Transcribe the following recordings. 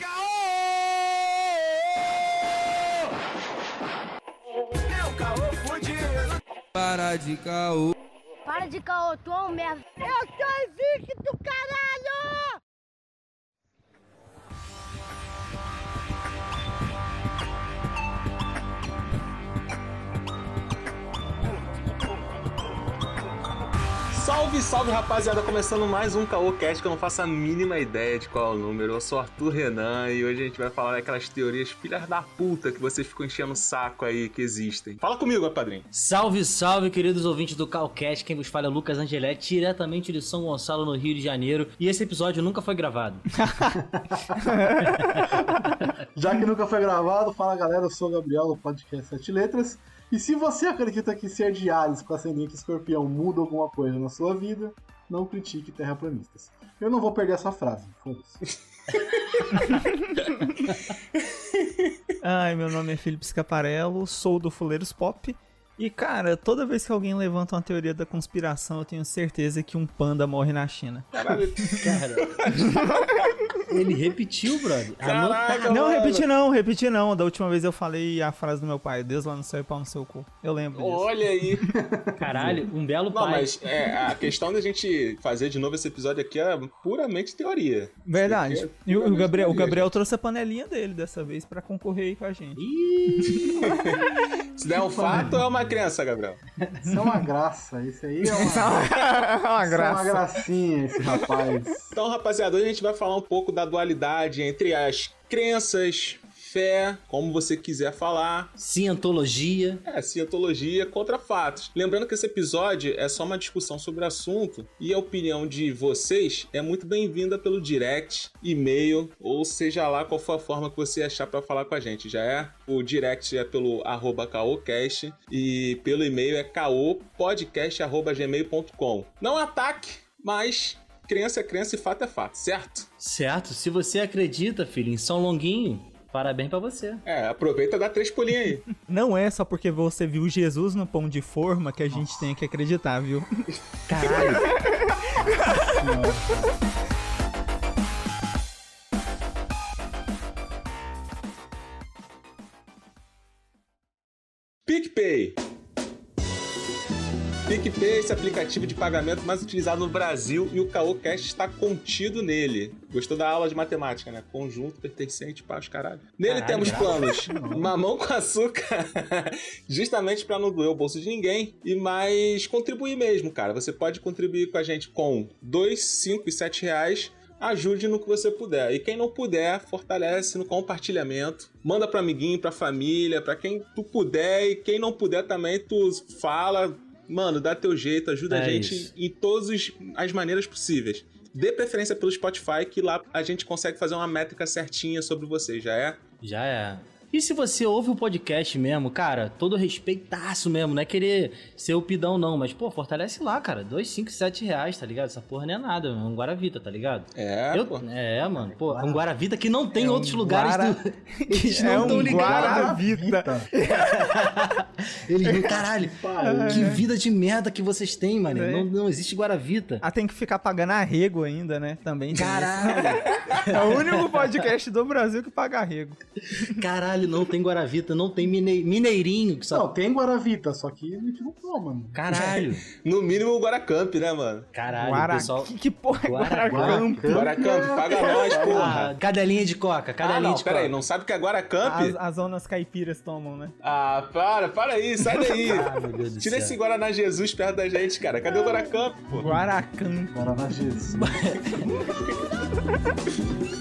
É o caô fudido. Para de caô. Para de caô, tu é um merda. Eu sou invicto, caralho! Salve, salve rapaziada, começando mais um Caocast que eu não faço a mínima ideia de qual é o número. Eu sou Arthur Renan e hoje a gente vai falar daquelas teorias filhas da puta que vocês ficam enchendo o saco aí que existem. Fala comigo, meu padrinho. Salve, salve, queridos ouvintes do Calcast. Quem vos fala é Lucas Angeletti, diretamente de São Gonçalo, no Rio de Janeiro. E esse episódio nunca foi gravado. Já que nunca foi gravado, fala galera, eu sou o Gabriel do podcast Sete Letras. E se você acredita que ser de Ares com ascendente escorpião muda alguma coisa na sua vida, não critique terraplanistas. Eu não vou perder essa frase, foda-se. Ai, meu nome é Felipe Scaparello, sou do Fuleiros Pop. E cara, toda vez que alguém levanta uma teoria da conspiração, eu tenho certeza que um panda morre na China. Caralho. Cara, ele repetiu, brother. Caraca, Não, mano. repeti não, repeti não. Da última vez eu falei a frase do meu pai, Deus lá no céu e pau no seu cu. Eu lembro disso. Olha aí. Caralho, um belo Não, pai. mas é, a questão da gente fazer de novo esse episódio aqui é puramente teoria. Verdade. Isso é E o, o Gabriel, o teoria, Gabriel trouxe a panelinha dele dessa vez pra concorrer aí com a gente. Ih, Se der um fato, é uma crença, Gabriel. Isso é uma graça, isso aí é uma, isso uma é uma graça. gracinha, esse rapaz. Então, rapaziada, hoje a gente vai falar um pouco da dualidade entre as crenças, fé, como você quiser falar, cientologia. é, cientologia contra fatos. Lembrando que esse episódio é só uma discussão sobre o assunto e a opinião de vocês é muito bem-vinda pelo direct, e-mail, ou seja lá qual for a forma que você achar para falar com a gente. Já é? O direct é pelo arroba caocast e pelo e-mail é caopodcast.gmail.com. Não ataque, mas crença é crença e fato é fato, certo? Certo? Se você acredita, filho, em São Longuinho, parabéns pra você. É, aproveita e dá três pulinhos aí. Não é só porque você viu Jesus no pão de forma que a gente tem que acreditar, viu? Caralho. PicPay. PicPay esse aplicativo de pagamento mais utilizado no Brasil e o CaoCast está contido nele. Gostou da aula de matemática, né? Conjunto, pertencente, pá, os caralho. Nele Caralho, temos planos mamão com açúcar, justamente para não doer o bolso de ninguém e mais contribuir mesmo, cara. Você pode contribuir com a gente com 2, 5 e 7 reais ajude no que você puder. E quem não puder, fortalece no compartilhamento. Manda para amiguinho, pra família, pra quem tu puder e quem não puder também, tu fala, mano, dá teu jeito, ajuda É a gente isso. em todas as maneiras possíveis. Dê preferência pelo Spotify, que lá a gente consegue fazer uma métrica certinha sobre você, já é? Já é. E se você ouve o podcast mesmo, cara, todo respeitaço mesmo, não é querer ser o pidão não, mas, pô, fortalece lá, cara, dois, cinco, sete reais, tá ligado? Essa porra não é nada, é um Guaravita, tá ligado? É, Eu- pô. é, mano, pô, um Guaravita que não tem em É um outros lugares Guara- do... Não É tão um ligados. Guaravita. Eles não, caralho, que vida de merda que vocês têm, mano. É. Não, não existe Guaravita. Ah, tem que ficar pagando arrego ainda, né? Também. Caralho. É o único podcast do Brasil que paga arrego. caralho, não tem Guaravita, não tem mine- Mineirinho, que só... Não, tem Guaravita, só que a gente não toma, mano. Caralho, No mínimo o Guaracamp, né, mano? caralho, Guara... pessoal... Que, que porra é Guara- Guaracamp? Guaracamp, paga nós, Ah, porra. cadelinha de coca, Ah, cadelinha não, de pera aí, coca. não sabe o que é Guaracamp? As, as zonas caipiras tomam, né? Ah, para, para aí, sai daí. Ah, meu Deus do Tira céu. esse Guaraná Jesus perto da gente, cara. Cadê o Guaracamp, pô? Guaracamp. Guaraná Jesus.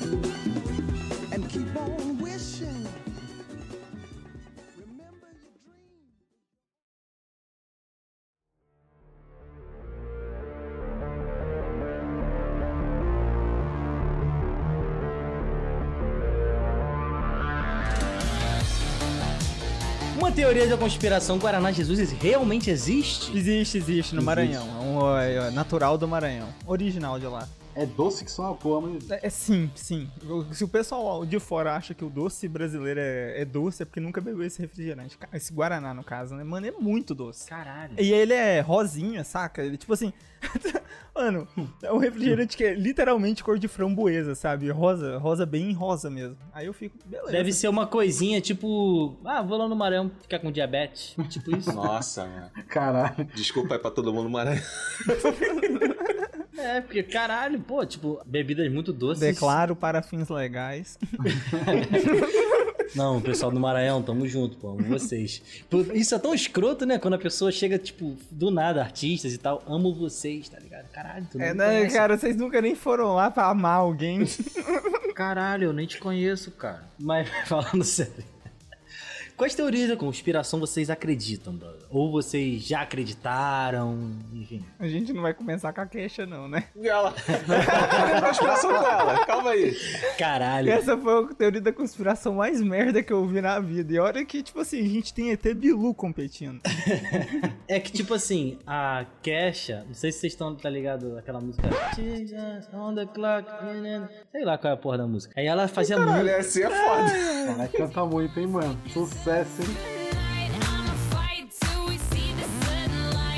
teoria da conspiração, Guaraná Jesus realmente existe? Existe, existe no Maranhão. É um é, natural do Maranhão. Original de lá. É doce que só uma porra, mas. É, é, sim, sim. Se o pessoal de fora acha que o doce brasileiro é, é doce, é porque nunca bebeu esse refrigerante. Esse Guaraná, no caso, né? Mano, é muito doce. Caralho. E ele é rosinha, saca? Ele, tipo assim. Mano, é um refrigerante que é literalmente cor de framboesa, sabe? Rosa, rosa bem rosa mesmo. Aí eu fico, beleza. Deve ser uma coisinha tipo. Ah, vou lá no Maranhão ficar com diabetes. Tipo isso. Nossa, mano. Caralho. Desculpa aí pra todo mundo, Maranhão. É, porque caralho, pô, tipo, bebidas muito doces. Declaro para fins legais. Não, pessoal do Maranhão, tamo junto, pô, amo vocês. Isso é tão escroto, né? Quando a pessoa chega, tipo, do nada, artistas e tal, amo vocês, tá ligado? Caralho, tu É, né, conhece. cara, vocês nunca nem foram lá pra amar alguém. Caralho, eu nem te conheço, cara. Mas, falando sério. Quais teorias da conspiração vocês acreditam, brother? Ou vocês já acreditaram, enfim. A gente não vai começar com a queixa, não, né? E ela. Conspiração dela? Calma aí. Caralho. Essa foi a teoria da conspiração mais merda que eu vi na vida. E olha que, tipo assim, a gente tem ET Bilu competindo. É que, tipo assim, a Kesha, não sei se vocês estão, tá ligado? Aquela música. Jesus on the clock. Sei lá qual é a porra da música. Aí ela fazia Caralho, muito. assim é foda. Caralho, canta muito, hein, mano? Sucesso,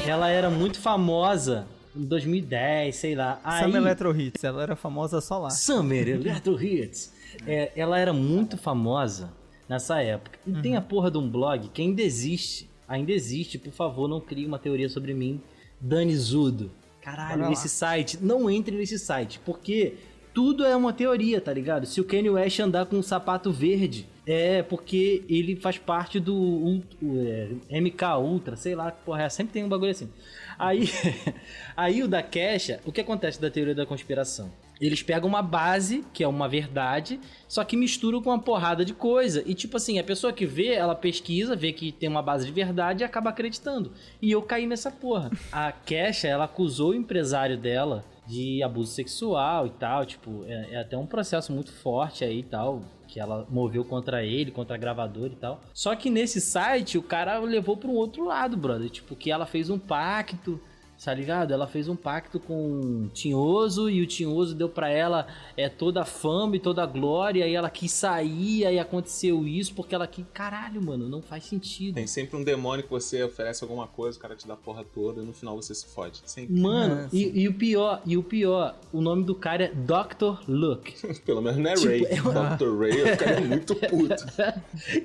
Ela era muito famosa em 2010, sei lá. Aí, Sam Electro Hits, ela era famosa só lá. Summer Electro Hits. É, ela era muito famosa nessa época. E tem a porra de um blog que ainda existe. Ainda existe, por favor, não crie uma teoria sobre mim. Dani Zudo. Caralho, esse site, não entre nesse site, porque tudo é uma teoria, tá ligado? Se o Kanye West andar com um sapato verde, é porque ele faz parte do é, MK Ultra, sei lá, porra é, sempre tem um bagulho assim. Aí, aí o da Kesha, o que acontece da teoria da conspiração? Eles pegam uma base, que é uma verdade, só que misturam com uma porrada de coisa. E tipo assim, a pessoa que vê, ela pesquisa, vê que tem uma base de verdade e acaba acreditando. E eu caí nessa porra. A Kesha, ela acusou o empresário dela de abuso sexual e tal. Tipo, é, é até um processo muito forte aí e tal. Que ela moveu contra ele, contra a gravadora e tal. Só que nesse site, o cara levou para um outro lado, brother. Tipo, que ela fez um pacto Tá ligado? Ela fez um pacto com o Tinhoso e o Tinhoso deu pra ela é, toda a fama e toda a glória. E ela quis sair, aí aconteceu isso porque ela quis. Caralho, mano, não faz sentido. Tem sempre um demônio que você oferece alguma coisa, o cara te dá a porra toda e no final você se fode. Sempre. Mano, Nossa. e, e o pior, e o pior, o nome do cara é Dr. Luke. Pelo menos não é Tipo, Ray. é uma- Dr. Ray, eu ficaria muito puto.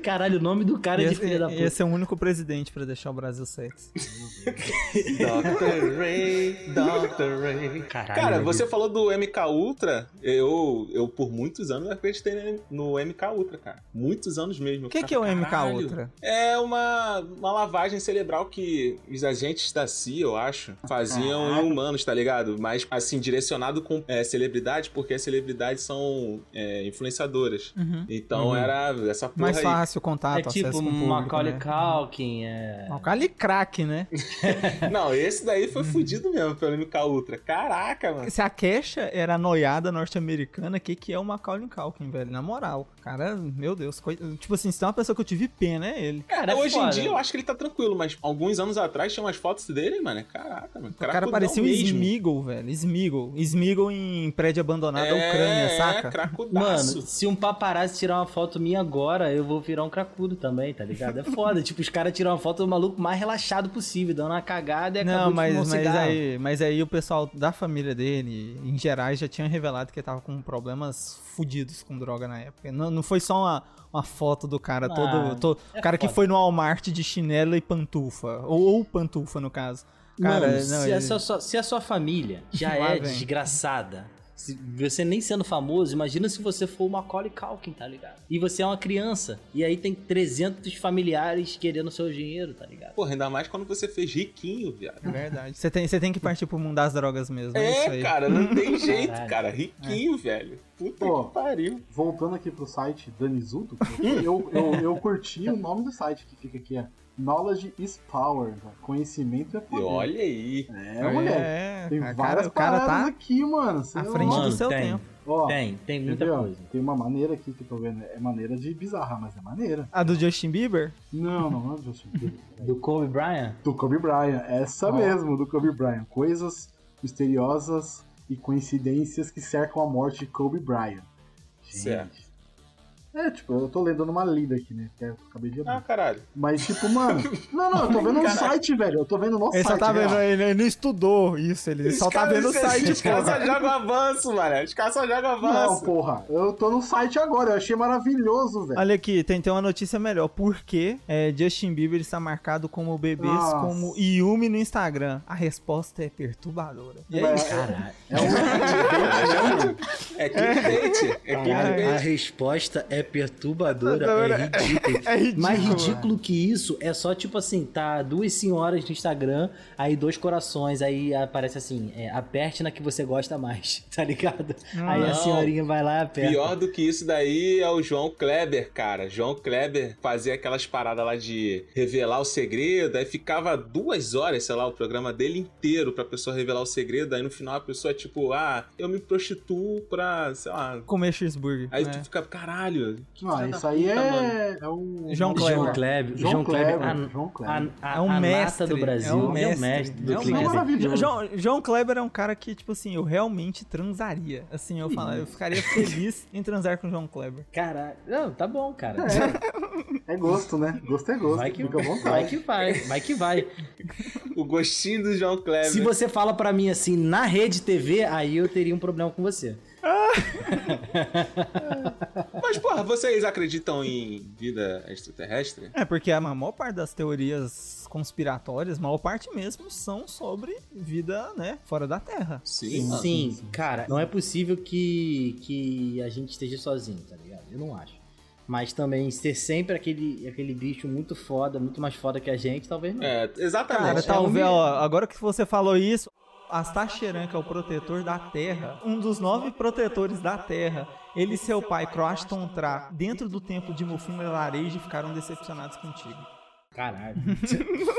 Caralho, o nome do cara é de filha da ia puta. ser o único presidente pra deixar o Brasil sexy. Dr. Ray, Dr. Ray. Caralho, Cara, você falou do MK Ultra. Eu, eu por muitos anos acreditei no MK Ultra, cara. Muitos anos mesmo. O que, que é o MK. Ultra? É uma, uma lavagem cerebral que os agentes da CIA, eu acho, faziam em humanos, tá ligado? Mas, assim, direcionado com é, celebridades, porque as celebridades são é, influenciadoras. Uhum. Então era essa porra Mais aí. fácil contato, É tipo com o público, Macaulay né? Culkin, é... Macaulay crack, né? Não, esse daí foi fudido mesmo pelo MK Ultra. Caraca, mano. Se a Kesha era noiada norte-americana, o que, que é o Macaulay Culkin, velho? Na moral. Cara, meu Deus. coi- Tipo assim, se tem uma pessoa que eu tive pena, é ele. Cara, é Hoje foda. em dia eu acho que ele tá tranquilo, mas alguns anos atrás tinha umas fotos dele, mano. Caraca, mano. O cara parecia um mesmo. Smeagol, velho. Smeagol. Smeagol em prédio abandonado da Ucrânia, é, saca? cracudaço. Mano, se um paparazzi tirar uma foto minha agora, eu vou virar um cracudo também, tá ligado? É foda. tipo, os caras tiram uma foto do maluco mais relaxado possível, dando uma cagada e Não, mas, mas, cigarro. aí, mas aí o pessoal da família dele, em geral, já tinha revelado que ele tava com problemas fudidos com droga na época. Não, não foi só uma, uma foto do cara Ah, todo. todo- é cara que foda. foi no Walmart de chinelo e pantufa. Ou, ou pantufa, no caso. Cara, Mano, não, se, ele- a sua, se a sua família já é vem. desgraçada, se você nem sendo famoso, imagina se você for o Macaulay Culkin, tá ligado? E você é uma criança, e aí tem 300 familiares querendo seu dinheiro, tá ligado? Porra, ainda mais quando você fez riquinho, viado. É verdade. Você tem, você tem que partir pro mundo das drogas mesmo. É, isso É, cara, não tem jeito, Caralho. cara. Riquinho, velho. Puta Pô. que pariu. Voltando aqui pro site Danizudo, eu, eu, eu curti o nome do site que fica aqui, é Knowledge is Power, conhecimento é E poder. olha aí. É, mulher. É, Tem a várias cara, cara paradas tá aqui, mano. Cê à é frente louco. do seu tem. tempo. Ó, Tem, tem muita entendeu? coisa. Tem uma maneira aqui que eu tô vendo. É maneira de bizarra, mas é maneira. A do Justin Bieber? Não, não, não é Justin Bieber. Do Kobe Bryant? Do Kobe Bryant. Essa Ó. mesmo, do Kobe Bryant. Coisas misteriosas e coincidências que cercam a morte de Kobe Bryant. Gente. Certo. É, tipo, eu tô lendo numa lida aqui, né? Que eu acabei de abrir. Ah, caralho. Mas, tipo, mano. Não, não, eu tô vendo no site, velho. Eu tô vendo no Ele site. só tá vendo, ele, ele não estudou isso, ele só tá vendo o site, Os caras só jogam avanço, mano. Os caras só jogam Não, avanço. porra. Eu tô no site agora. Eu achei maravilhoso, velho. Olha aqui, tem, tem uma notícia melhor. Por que é, Justin Bieber está marcado como bebês Nossa. como Yumi no Instagram? A resposta é perturbadora. E é isso. Caralho. É um. É clickbait. É A, a clickbait. resposta é perturbadora, É- é ridículo. é ridículo, Mais ridículo que isso é só tipo assim, tá duas senhoras no Instagram, aí dois corações, aí aparece assim, é, aperte na que você gosta mais, tá ligado? aí a senhorinha vai lá e aperta. Pior do que isso daí é o João Kleber, cara. João Kleber fazia aquelas paradas lá de revelar o segredo, aí ficava duas horas, sei lá, o programa dele inteiro pra pessoa revelar o segredo, aí no final a pessoa, tipo, ah, eu me prostituo pra, sei lá. Comer cheeseburger. Aí né? tu fica, caralho, que da isso aí puta, é. É o. João João Kleber. João Kleber, João Kleber. a, a, É um a mestre do Brasil, É um mestre. do é um. João, João Kleber é um cara que, tipo assim, eu realmente transaria. Assim, eu, falo, eu ficaria feliz em transar com o João Kleber. Caralho, não, tá bom, cara. É gosto, né? Gosto é gosto. Vai que, Fica à vai vontade. que vai, vai que vai. O gostinho do João Kleber. Se você fala pra mim assim, na rede TV, aí eu teria um problema com você. Mas, porra, vocês acreditam em vida extraterrestre? É, porque a maior parte das teorias conspiratórias, a maior parte mesmo, são sobre vida, né, fora da Terra. Sim. mano. Sim, cara, não é possível que, que a gente esteja sozinho, tá ligado? Eu não acho. Mas também ser sempre aquele, aquele bicho muito foda, muito mais foda que a gente, talvez não. É, exatamente. Cara, é talvez, um- ó, agora que você falou isso, Astacheran, que é o protetor da Terra, um dos nove protetores da Terra, ele e seu pai, Croaston Tra, dentro do templo de Mufim Lareje, ficaram decepcionados contigo. Caralho.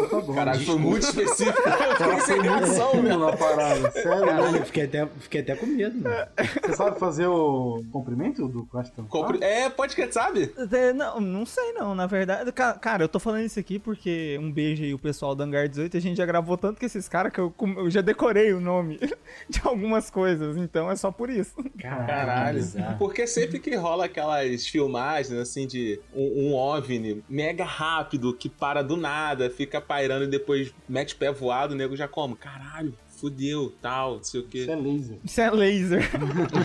Tá bom. Caralho, foi muito específico. Ela foi muito fundo na parada. Sério, Caralho, né? eu fiquei até, fiquei até com medo, mano. Você sabe fazer o comprimento do Question? Compre- É, pode que sabe? É, Não, não sei não, na verdade. ca- Cara, eu tô falando isso aqui porque um beijo aí o pessoal do Hangar 18, a gente já gravou tanto com esses caras que eu, eu já decorei o nome de algumas coisas, então é só por isso. Caralho. Porque sempre que rola aquelas filmagens, assim, de um, um OVNI mega rápido, que para do nada, fica pairando e depois mete pé voado, o nego já como, caralho, fudeu, tal, não sei o Isso quê. é laser. Isso é laser.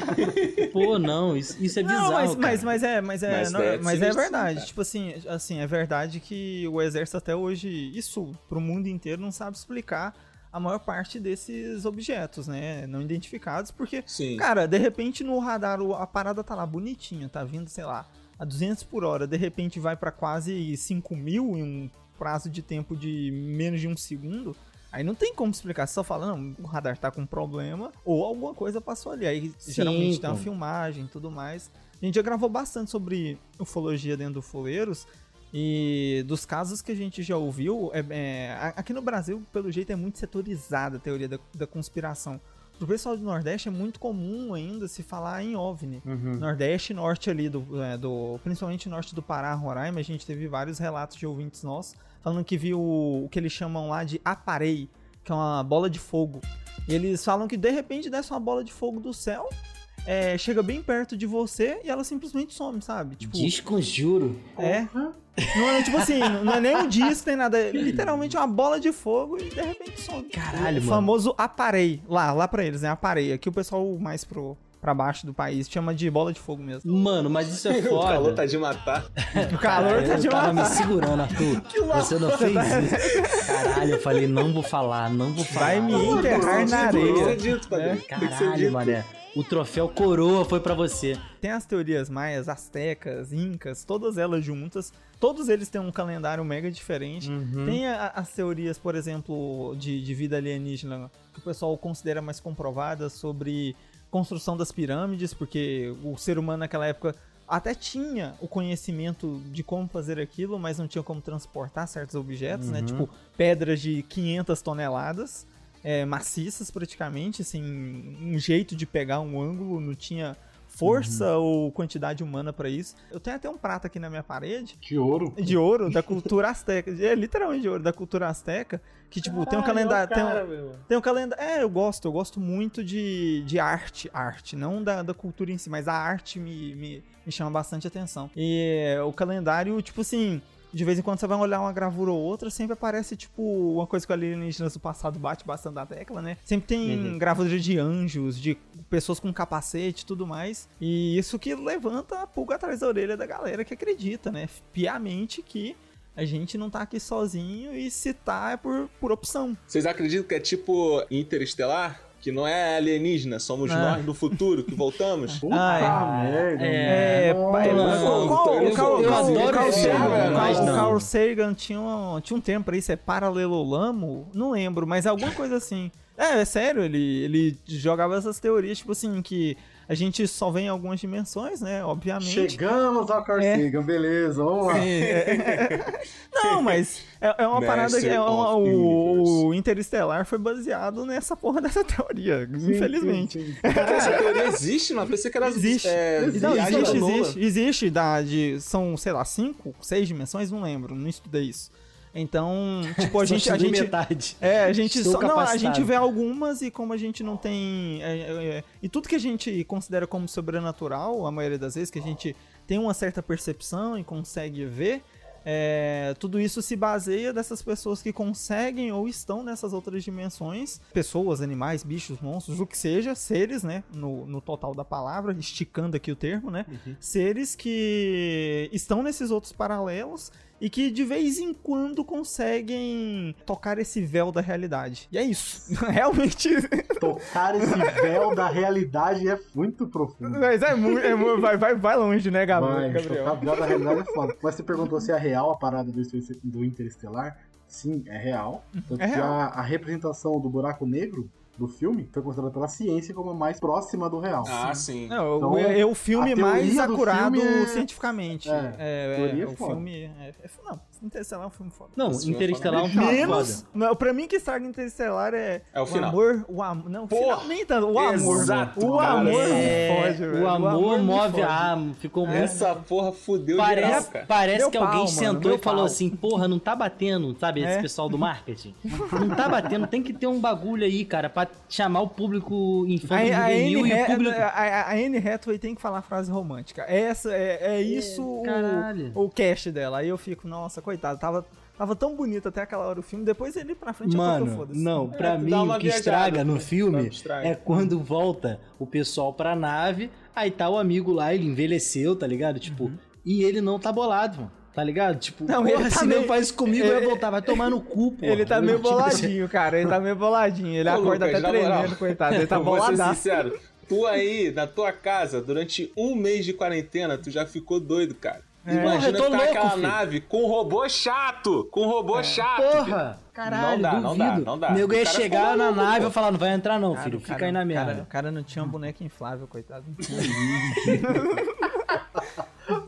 Pô, não, isso, isso é bizarro, Não, mas, cara. mas, mas é, mas é, Mas não, é mas é verdade. cara. Tipo assim, assim, é verdade que o exército até hoje, isso pro mundo inteiro não sabe explicar a maior parte desses objetos, né, não identificados, porque Sim. Cara, de repente no radar a parada tá lá bonitinha, tá vindo, sei lá, a 200 por hora, de repente vai pra quase 5 mil em um prazo de tempo de menos de um segundo. Aí não tem como explicar, você só fala, não, o radar tá com problema ou alguma coisa passou ali. Aí Sim, geralmente tem uma pô. filmagem e tudo mais. A gente já gravou bastante sobre ufologia dentro do Foleiros. E dos casos que a gente já ouviu, é- é, aqui no Brasil, pelo jeito, é muito setorizada a teoria da, da conspiração. Pro pessoal do Nordeste é muito comum ainda se falar em OVNI. Uhum. Nordeste e norte ali, do, é, do, principalmente norte do Pará, Roraima, a gente teve vários relatos de ouvintes nossos falando que viu o, o que eles chamam lá de aparei, que é uma bola de fogo. E eles falam que de repente desce uma bola de fogo do céu, é, chega bem perto de você e ela simplesmente some, sabe? Tipo, Desconjuro. é. Não é tipo assim, não é nem um disco, nem nada. É literalmente uma bola de fogo e de repente some. Caralho, o mano. famoso aparei. Lá, lá pra eles, né? Aparei. Aqui o pessoal mais pro, pra baixo do país chama de bola de fogo mesmo. Mano, mas isso é O calor foda. tá de matar. O calor tá eu de tava me matar. segurando, Arthur. Você não fez isso. Caralho, eu falei, não vou falar, não vou falar. Vai me enterrar na que areia. dito, que ser Caralho, mané. O troféu coroa foi pra você. Tem as teorias maias, astecas, incas, todas elas juntas. Todos eles têm um calendário mega diferente. Uhum. Tem a- as teorias, por exemplo, de, de vida alienígena, que o pessoal considera mais comprovadas sobre construção das pirâmides, porque o ser humano naquela época até tinha o conhecimento de como fazer aquilo, mas não tinha como transportar certos objetos, né? Uhum. Tipo, pedras de 500 toneladas, é, maciças praticamente, assim, um jeito de pegar um ângulo, não tinha força ou quantidade humana pra isso. Eu tenho até um prato aqui na minha parede De ouro. de ouro da cultura asteca. É literalmente de ouro da cultura asteca. Que, tipo, tem um calendário. Tem um, tem um calendário. É, eu gosto, eu gosto muito de, de arte. Arte, não da, da cultura em si, mas a arte me, me, me chama bastante atenção. E é, o calendário, tipo assim. De vez em quando você vai olhar uma gravura ou outra, sempre aparece, tipo, uma coisa que o alienígenas do passado bate bastante na tecla, né? Sempre tem Uhum. gravura de anjos, de pessoas com capacete e tudo mais. E isso que levanta a pulga atrás da orelha da galera que acredita, né? Piamente que a gente não tá aqui sozinho e se tá é por, por opção. Vocês acreditam que é tipo Interestelar? Que não é alienígena, somos Ah. nós do futuro que voltamos? Puta Ai, merda. É, pai, o Carl Sagan tinha um, tinha um tempo pra isso, é paralelolamo? Não lembro, mas alguma coisa assim. É, é sério, ele, ele jogava essas teorias, tipo assim, que a gente só vê em algumas dimensões, né? Obviamente. Chegamos ao Carl É. Sagan, beleza, vamos lá. É. Não, mas é, é uma Mestre parada que é uma- o, o Interestelar foi baseado nessa porra dessa teoria, infelizmente. Sim, sim, sim. Cara, essa teoria existe, não? Eu Pensei que era Existe. É, Não, existe, existe, existe, da, de, são, sei lá, cinco, seis dimensões, não lembro, não estudei isso. Então, tipo, a gente, a gente, metade. é, a gente Estou só, não, a capacitado. gente vê algumas e como a gente não tem, é, é, é, e tudo que a gente considera como sobrenatural, a maioria das vezes que a gente tem uma certa percepção e consegue ver, é, tudo isso se baseia dessas pessoas que conseguem ou estão nessas outras dimensões, pessoas, animais, bichos, monstros, o que seja, seres, né, no, no total da palavra, esticando aqui o termo, né, seres que estão nesses outros paralelos e que de vez em quando conseguem tocar esse véu da realidade. E é isso. Realmente. Tocar esse véu da realidade é muito profundo. Mas é muito. é mu- vai, vai, vai longe, né, Gab- Vai, Gabriel? tocar véu da realidade é foda. Mas você perguntou se é real a parada do, do Interestelar. Sim, é real. Tanto É real. A, a representação do buraco negro do filme foi considerada pela ciência como a mais próxima do real. Ah, sim. Não, Então, é o filme mais do acurado filme é- cientificamente. É, É, é, é o foda. filme. É, é- não, Interestelar é um filme foda. Não, é Interestelar é um foda. filme Menos. foda. Não, pra mim que estraga Interestelar é. É o final. amor. O amor. Não, o Porra, final nem tanto. O amor. exato, o amor É, me fode, velho. o amor me move fode. a alma, ficou muito. Essa porra fudeu geral, Parece, cara. parece Meu que alguém pau, sentou e falou pau. assim, porra, não tá batendo, sabe? Esse É. pessoal do marketing. Não tá batendo, tem que ter um bagulho aí, cara, pra chamar o público A, infanto a, e o público... a, a- a Anne Hathaway tem que falar frase romântica. Essa, é, é isso o- caralho. o, cast dela. Aí eu fico, nossa, coitado, tava, tava tão bonito até aquela hora o filme, depois ele pra frente eu Mano, foda-se. não, pra É, mim o que viajada, estraga no né? filme estraga. é quando volta o pessoal pra nave, aí tá o amigo lá, ele envelheceu, tá ligado? Tipo, e ele não tá bolado, mano. Tá ligado? Tipo, Não, porra, ele tá se meio- não faz comigo, ele- eu ia voltar. Vai tomar no cu, pô. Ele tá meio boladinho, cara. Ele tá meio boladinho. Ele Ô, acorda Lucas, até na moral, tremendo, coitado. Ele tá eu vou ser sincero. Tu aí, na tua casa, durante um mês de quarentena, tu já ficou doido, cara. É. Porra, Imagina eu tô ficar louco, naquela filho. nave com um robô chato! Com um robô chato! Porra! Caralho, Não dá, não dá, não dá. Nego ia cara chegar na nave e falar, não vai entrar não, Cara, filho. o Fica cara- aí na merda. Cara, o cara não tinha um boneco inflável, coitado.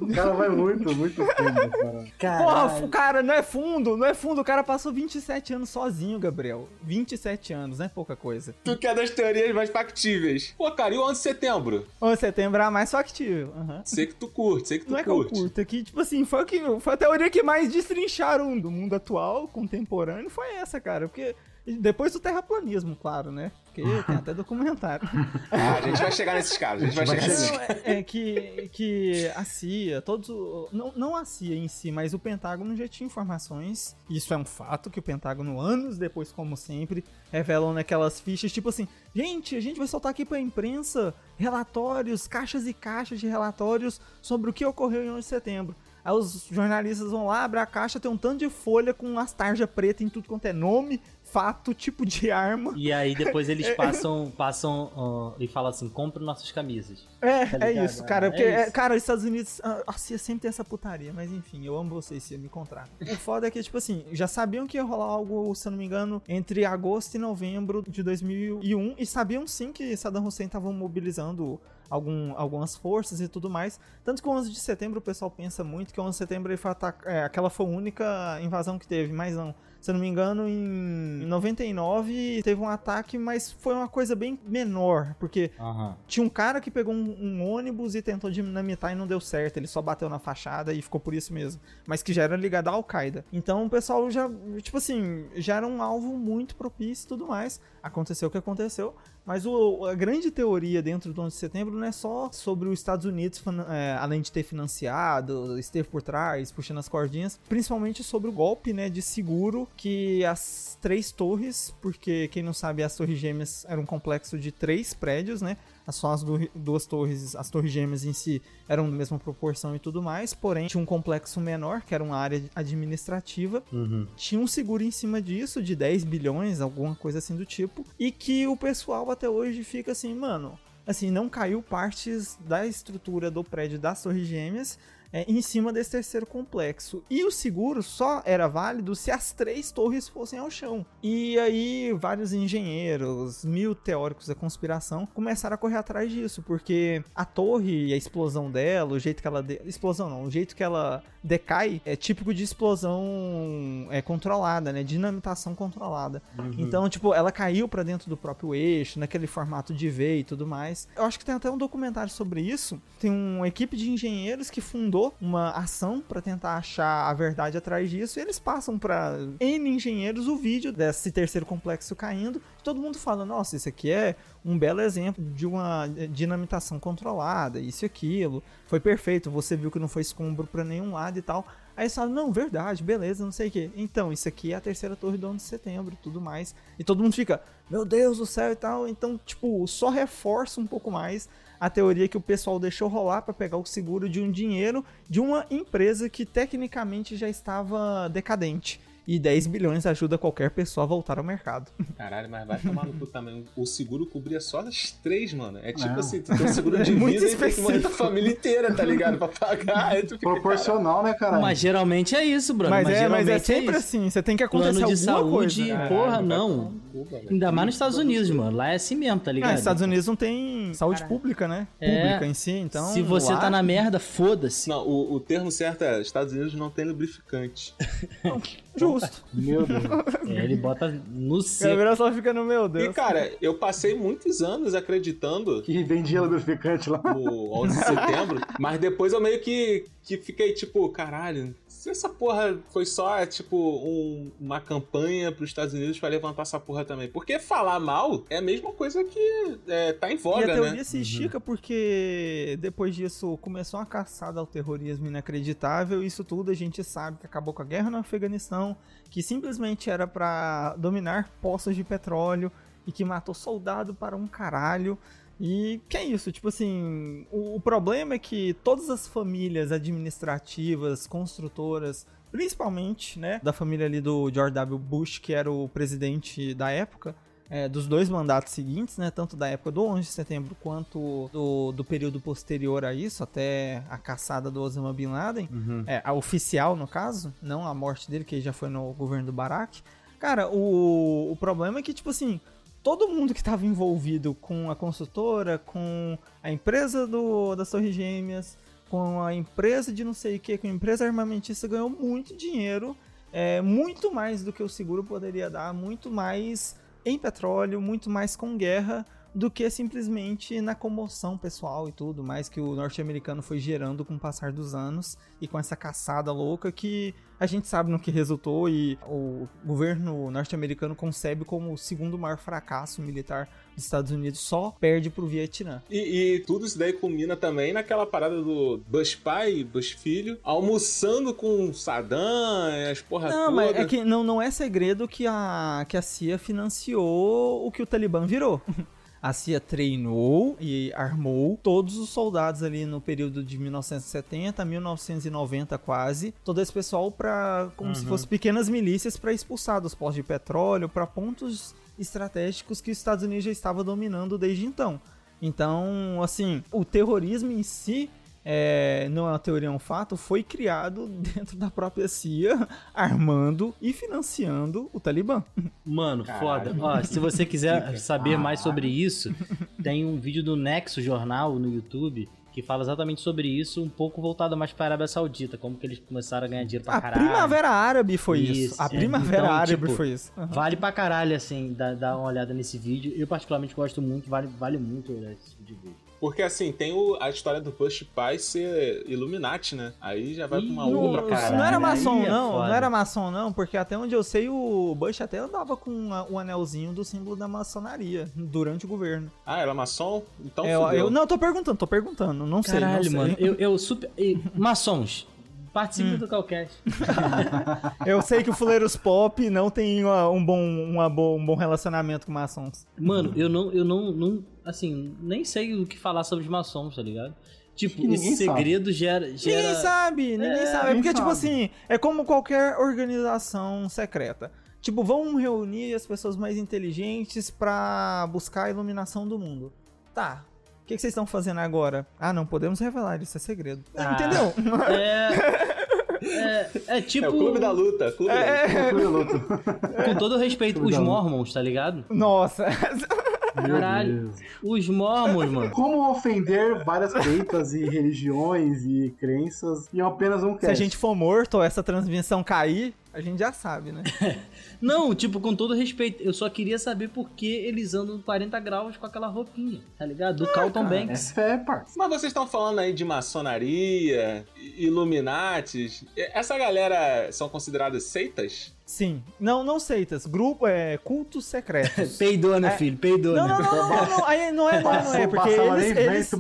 O cara vai muito, muito fundo, cara. Caralho. Porra, o cara, não é fundo, não é fundo. O cara passou 27 anos sozinho, Gabriel. 27 anos, não é pouca coisa. Tu que é das teorias mais factíveis. Pô, cara, e o 11 de setembro? 11 de setembro é a mais factível. Aham. Sei que tu curte, sei que tu Não é que eu curte. curto, é que, tipo assim, foi, que, foi a teoria que mais destrincharam do mundo atual, contemporâneo, foi essa, cara. Porque depois do terraplanismo, claro, né? Porque tem até documentário. Ah, a gente vai chegar nesses caras, a gente vai chegar nesses caras. é, é que, que a CIA, todos. o- Não, não a CIA em si, mas o Pentágono já tinha informações. Isso é um fato que o Pentágono, anos depois, como sempre, revelam naquelas fichas, tipo assim, gente, a gente vai soltar aqui pra imprensa relatórios, caixas e caixas de relatórios sobre o que ocorreu em 11 de setembro. Aí os jornalistas vão lá, abrem a caixa, tem um tanto de folha com as tarjas pretas em tudo quanto é nome, fato, tipo de arma. E aí depois eles passam, passam ó, e falam assim, compre nossas camisas. É, Tá é isso, cara. É Porque, isso. é, cara, os Estados Unidos, a a CIA sempre tem essa putaria, mas enfim, eu amo vocês, CIA, me contrata. O foda é que, tipo assim, já sabiam que ia rolar algo, se eu não me engano, entre agosto e novembro de 2001, e sabiam sim que Saddam Hussein tava mobilizando algum, algumas forças e tudo mais. Tanto que o 11 de setembro o pessoal pensa muito que o 11 de setembro ele foi ataca- é, aquela foi a única invasão que teve, mas não. Se eu não me engano, em 99 teve um ataque, mas foi uma coisa bem menor, porque Aham. tinha um cara que pegou um, um ônibus e tentou dinamitar e não deu certo. Ele só bateu na fachada e ficou por isso mesmo. Mas que já era ligado à Al-Qaeda. Então o pessoal já, tipo assim, já era um alvo muito propício e tudo mais. Aconteceu o que aconteceu. Mas o- a grande teoria dentro do 11 de setembro não é só sobre os Estados Unidos, é, além de ter financiado, esteve por trás, puxando as cordinhas, principalmente sobre o golpe né, de seguro que as três torres, porque quem não sabe, as torres gêmeas era um complexo de três prédios, né? Só as du- duas torres, as torres gêmeas em si eram da mesma proporção e tudo mais, porém tinha um complexo menor, que era uma área administrativa, Uhum. tinha um seguro em cima disso, de 10 bilhões, alguma coisa assim do tipo, e que o pessoal até hoje fica assim, mano, assim, não caiu partes da estrutura do prédio das Torres Gêmeas é, em cima desse terceiro complexo. E o seguro só era válido se as três torres fossem ao chão. E aí, vários engenheiros, mil teóricos da conspiração começaram a correr atrás disso, porque a torre e a explosão dela, o jeito que ela. De... Explosão não, o jeito que ela decai é típico de explosão é, controlada, né? Dinamitação controlada. Então, tipo, ela caiu pra dentro do próprio eixo, naquele formato de V e tudo mais. Eu acho que tem até um documentário sobre isso. Tem uma equipe de engenheiros que fundou uma ação pra tentar achar a verdade atrás disso. E eles passam pra N engenheiros o vídeo desse terceiro complexo caindo. Todo mundo fala: nossa, isso aqui é um belo exemplo de uma dinamitação controlada, isso e aquilo. Foi perfeito, você viu que não foi escombro pra nenhum lado e tal. Aí eles falam, não, verdade, beleza, não sei o que. Então, isso aqui é a terceira torre do 11 de setembro tudo mais. E todo mundo fica, meu Deus do céu e tal. Então, tipo, só reforça um pouco mais a teoria que o pessoal deixou rolar pra pegar o seguro de um dinheiro de uma empresa que tecnicamente já estava decadente. E 10 bilhões ajuda qualquer pessoa a voltar ao mercado. Caralho, mas vai tomar no cu também. O seguro cobria só as três, mano. É tipo Não. assim, tu tem um seguro de Muito vida e tem que específico. família inteira, tá ligado? Pra pagar. Fica, Proporcional, né, caralho? Mas geralmente é isso, Bruno. Mas, Mas, é, mas é geralmente sempre isso. assim, você tem que acontecer Plano de saúde, coisa. Caralho, porra, não. tomar no cu, velho. Ainda mais nos Estados Unidos, mano. Lá é assim mesmo, tá ligado? Ah, Estados Unidos não tem saúde pública, né? É. Pública em si, então. Se você lá- tá na merda, foda-se. Não, o, o termo certo é Estados Unidos não tem lubrificante. Justo. Meu Deus. É, ele bota no seco. Gabriel só fica no meu Deus. E, cara, eu passei muitos anos acreditando Que vendia lubrificante lá. no 11 de setembro, mas depois eu meio que, que fiquei tipo, caralho, se essa porra foi só, tipo, um- uma campanha pros Estados Unidos pra levantar essa porra também. Porque falar mal é a mesma coisa que é, tá em E voga, a teoria né? se estica porque depois disso começou uma caçada ao terrorismo inacreditável. Isso tudo a gente sabe que acabou com a guerra no Afeganistão, que simplesmente era pra dominar poços de petróleo e que matou soldado para um caralho. E que é isso, tipo assim, o, o problema é que todas as famílias administrativas, construtoras, principalmente, né, da família ali do George W. Bush, que era o presidente da época, é, dos dois mandatos seguintes, né, tanto da época do 11 de setembro quanto do, do período posterior a isso, até a caçada do Osama Bin Laden, é, a oficial no caso, não a morte dele, que já foi no governo do Barack. Cara, o, o problema é que, tipo assim, todo mundo que estava envolvido com a construtora, com a empresa do, das Torres Gêmeas, com a empresa de não sei o que, com a empresa armamentista, ganhou muito dinheiro, é, muito mais do que o seguro poderia dar, muito mais em petróleo, muito mais com guerra, do que simplesmente na comoção pessoal e tudo mais que o norte-americano foi gerando com o passar dos anos e com essa caçada louca que a gente sabe no que resultou e o governo norte-americano concebe como o segundo maior fracasso militar dos Estados Unidos, só perde pro Vietnã. E, e tudo isso daí culmina também naquela parada do Bush pai e Bush filho, almoçando com Saddam, as porra Não, toda. mas é que não, não é segredo que a, que a CIA financiou o que o Talibã virou. A CIA treinou e armou todos os soldados ali no período de 1970 a 1990 quase, todo esse pessoal para como se fossem pequenas milícias para expulsar dos postos de petróleo para pontos estratégicos que os Estados Unidos já estava dominando desde então. Então, assim, o terrorismo em si é, não é uma teoria, é um fato, foi criado dentro da própria CIA, armando e financiando o Talibã. Mano, Caralho. foda. Ó, se você quiser saber mais sobre isso, tem um vídeo do Nexo Jornal no YouTube que fala exatamente sobre isso, um pouco voltada mais pra Arábia Saudita, como que eles começaram a ganhar dinheiro pra A caralho. Primavera Árabe foi isso. Isso, A é. Primavera Então, Árabe tipo, foi isso. Aham. Vale pra caralho, assim, dar, dar uma olhada nesse vídeo. Eu particularmente gosto muito, vale, vale muito olhar esse tipo de vídeo. Porque assim, tem o- a história do Push Pai ser Illuminati, né? Aí já vai pra uma Ih, outra Não, caralho, não era maçom, é não. foda. Não era maçom, não, porque até onde eu sei, o Bush até andava com o anelzinho do símbolo da maçonaria durante o governo. Ah, era maçom? Então É, eu, não, eu tô perguntando, tô perguntando. Não sei. Caralho, sei. mano. Eu, eu super. maçons. Participe do Calcast. Eu sei que o Fuleiros Pop não tem uma- um, bom, uma um bom relacionamento com maçons. Mano, eu não, eu não, não. Assim, nem sei o que falar sobre os maçons, tá ligado? Tipo, esse sabe. segredo gera. gera... Ninguém sabe, ninguém É, sabe. É ninguém porque, tipo sabe. assim, é como qualquer organização secreta. Tipo, vão reunir as pessoas mais inteligentes pra buscar a iluminação do mundo. Tá. O que, que vocês estão fazendo agora? Ah, não podemos revelar, isso é segredo. Ah. Entendeu? É. É, é tipo. É o Clube da Luta. Clube da Luta. Com todo respeito, Clube os da Luta. Mormons, tá ligado? Nossa. Caralho. Os Mormons, mano. Como ofender várias seitas e religiões e crenças em apenas um Se a cast? gente for morto ou essa transmissão cair, a gente já sabe, né? Não, tipo, com todo respeito, eu só queria saber por que eles andam 40 graus com aquela roupinha, tá ligado? Do Carlton Cara, Banks. É fé, parça. Mas vocês estão falando aí de maçonaria, Illuminatis. Essa galera são consideradas seitas? Sim. Não, não seitas. Grupo, é, cultos secretos. Peidou, né, filho? Peidou, Não, né? não, não, não, não, aí não é, não é, não é, porque eles, eles,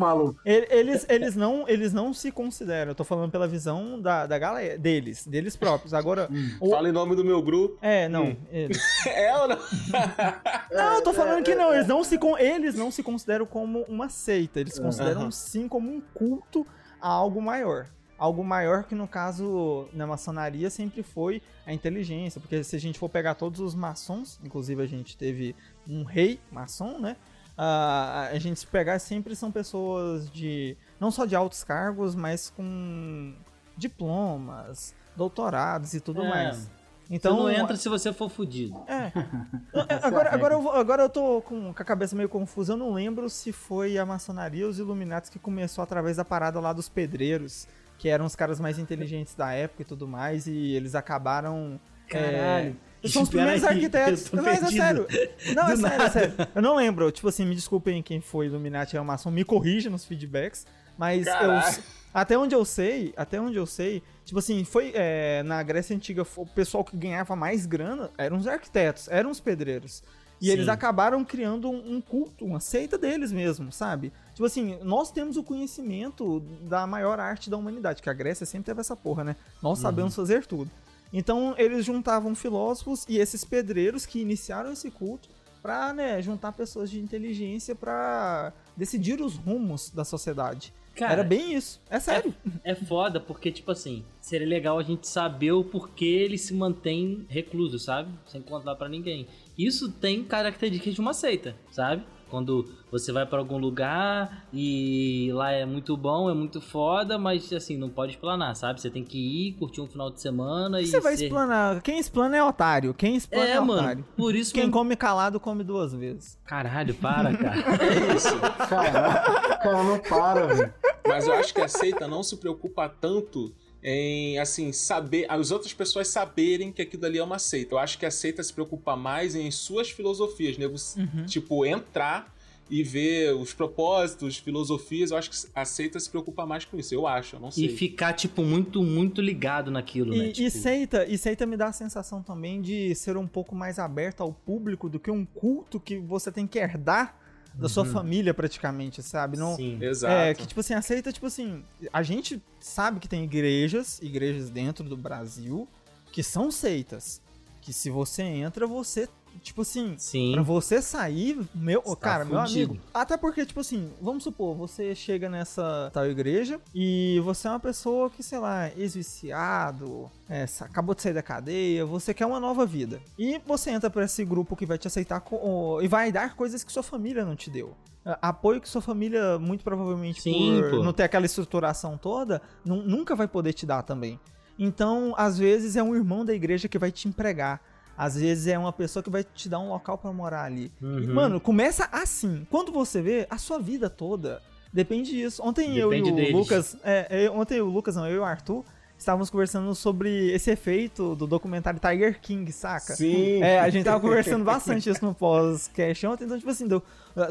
eles, eles, não, eles não se consideram, eu tô falando pela visão da, da galera, deles, deles próprios. Agora, o- Fala em nome do meu grupo. é, não, Hum. eles. É ou não? Não, eu tô falando que não, eles não se, eles não se consideram como uma seita, eles consideram sim como um culto a algo maior. Algo maior que no caso na maçonaria sempre foi a inteligência, porque se a gente for pegar todos os maçons, inclusive a gente teve um rei maçom, né? Ah, a gente se pegar sempre são pessoas de não só de altos cargos, mas com diplomas, doutorados e tudo É. mais. Então Então não entra se você for fudido. é. agora, agora, eu, vou- agora eu tô com, com a cabeça meio confusa. Eu não lembro se foi a maçonaria ou os Illuminati que começou através da parada lá dos pedreiros, que eram os caras mais inteligentes da época e tudo mais, e eles acabaram. Caralho. É, são os Espera primeiros aí, arquitetos. Não, mas é sério. Não, é sério, é sério. Eu não lembro. Tipo assim, me desculpem quem foi Illuminati ou maçom, me corrija nos feedbacks. Mas eu, até onde eu sei, até onde eu sei, tipo assim, foi é, na Grécia Antiga, o pessoal que ganhava mais grana eram os arquitetos, eram os pedreiros. E Sim. eles acabaram criando um, um culto, uma seita deles mesmo, sabe? Tipo assim, nós temos o conhecimento da maior arte da humanidade, que a Grécia sempre teve essa porra, né? Nós Uhum. sabemos fazer tudo. Então eles juntavam filósofos e esses pedreiros que iniciaram esse culto pra, né, juntar pessoas de inteligência pra decidir os rumos da sociedade. Cara, Era bem isso. É sério. É foda porque, tipo assim, seria legal a gente saber o porquê ele se mantém recluso, sabe? Sem contar pra ninguém. Isso tem características de uma seita, sabe? Quando você vai pra algum lugar e lá é muito bom, é muito foda, mas assim, não pode explanar, sabe? Você tem que ir, curtir um final de semana e. Você vai ser- explanar. Quem explana é otário. Quem explana é, É, mano. otário. Por isso Quem mesmo- come calado come duas vezes. Caralho, para, cara. É isso. Cara, cara, não para, velho. Mas eu acho que a seita não se preocupa tanto em, assim, saber, as outras pessoas saberem que aquilo ali é uma seita. Eu acho que a seita se preocupa mais em suas filosofias, nego, Uhum. tipo, entrar e ver os propósitos, filosofias. Eu acho que a seita se preocupa mais com isso. Eu acho, eu não sei. e ficar, tipo, muito, muito ligado naquilo, né? E, Tipo, e seita, e seita me dá a sensação também de ser um pouco mais aberto ao público do que um culto que você tem que herdar da sua família praticamente, sabe? Não, Sim. Exato. É, que tipo assim, aceita, tipo assim, a gente sabe que tem igrejas, igrejas dentro do Brasil, que são seitas. Que se você entra, você, tipo assim, Sim. pra você sair, meu, Você tá cara, meu amigo. Até porque, tipo assim, vamos supor, você chega nessa tal igreja e você é uma pessoa que, sei lá, ex-viciado, é, acabou de sair da cadeia, você quer uma nova vida. E você entra pra esse grupo que vai te aceitar co- o- e vai dar coisas que sua família não te deu. Apoio que sua família, muito provavelmente, Sim, por pô. não ter aquela estruturação toda, nu- nunca vai poder te dar também. Então, às vezes, é um irmão da igreja que vai te empregar. Às vezes é uma pessoa que vai te dar um local pra morar ali. E, Uhum. Mano, começa assim. Quando você vê, a sua vida toda Depende disso. Ontem eu Depende e o deles. Lucas. É, eu- ontem o Lucas, não, eu e o Arthur, estávamos conversando sobre esse efeito do documentário Tiger King, saca? Sim. É, a gente tava conversando bastante isso no pós-cast ontem, então, tipo assim, do,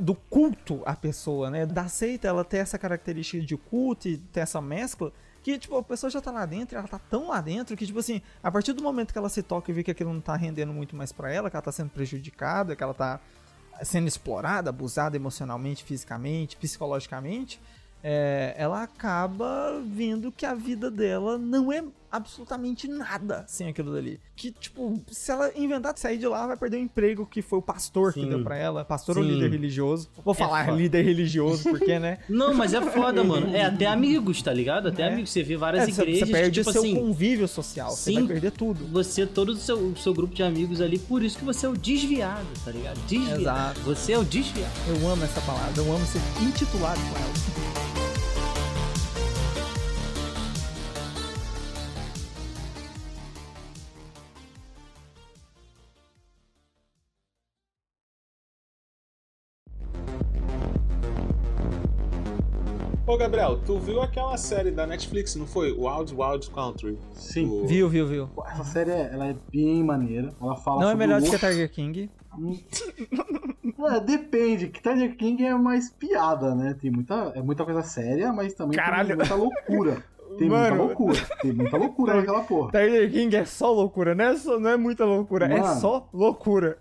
do culto à pessoa, né? Da seita, ela tem essa característica de culto e tem essa mescla. Que, tipo, a pessoa já tá lá dentro, ela tá tão lá dentro que, tipo assim, a partir do momento que ela se toca e vê que aquilo não tá rendendo muito mais pra ela, que ela tá sendo prejudicada, que ela tá sendo explorada, abusada emocionalmente, fisicamente, psicologicamente, é, ela acaba vendo que a vida dela não é absolutamente nada sem aquilo dali. Que, tipo, se ela inventar de sair de lá, vai perder o emprego que foi o pastor que Sim. deu pra ela. Pastor ou Sim. líder religioso? Vou falar foda. líder religioso, porque, né? Não, mas é foda, mano. É até amigos, tá ligado? Até É. amigos. Você vê várias É, igrejas você perde que, tipo seu assim, convívio social, você vai perder tudo. você, todo o seu, seu grupo de amigos ali, por isso que você é o desviado, tá ligado? Desviado. Exato. Você é o desviado. Eu amo essa palavra, eu amo ser intitulado com ela. Ô, Gabriel, tu viu aquela série da Netflix, não foi? Wild Wild Country. Sim. O- Viu, viu, viu. Essa série ela é bem maneira. Ela fala Não é melhor do que. Tiger King. É, depende, que Tiger King é mais piada, né? Tem muita, é muita coisa séria, mas também Caralho. tem muita loucura. Tem Mano. muita loucura. Tem muita loucura naquela porra. Tiger King é só loucura, não é, só, não é muita loucura, é Mano. só loucura.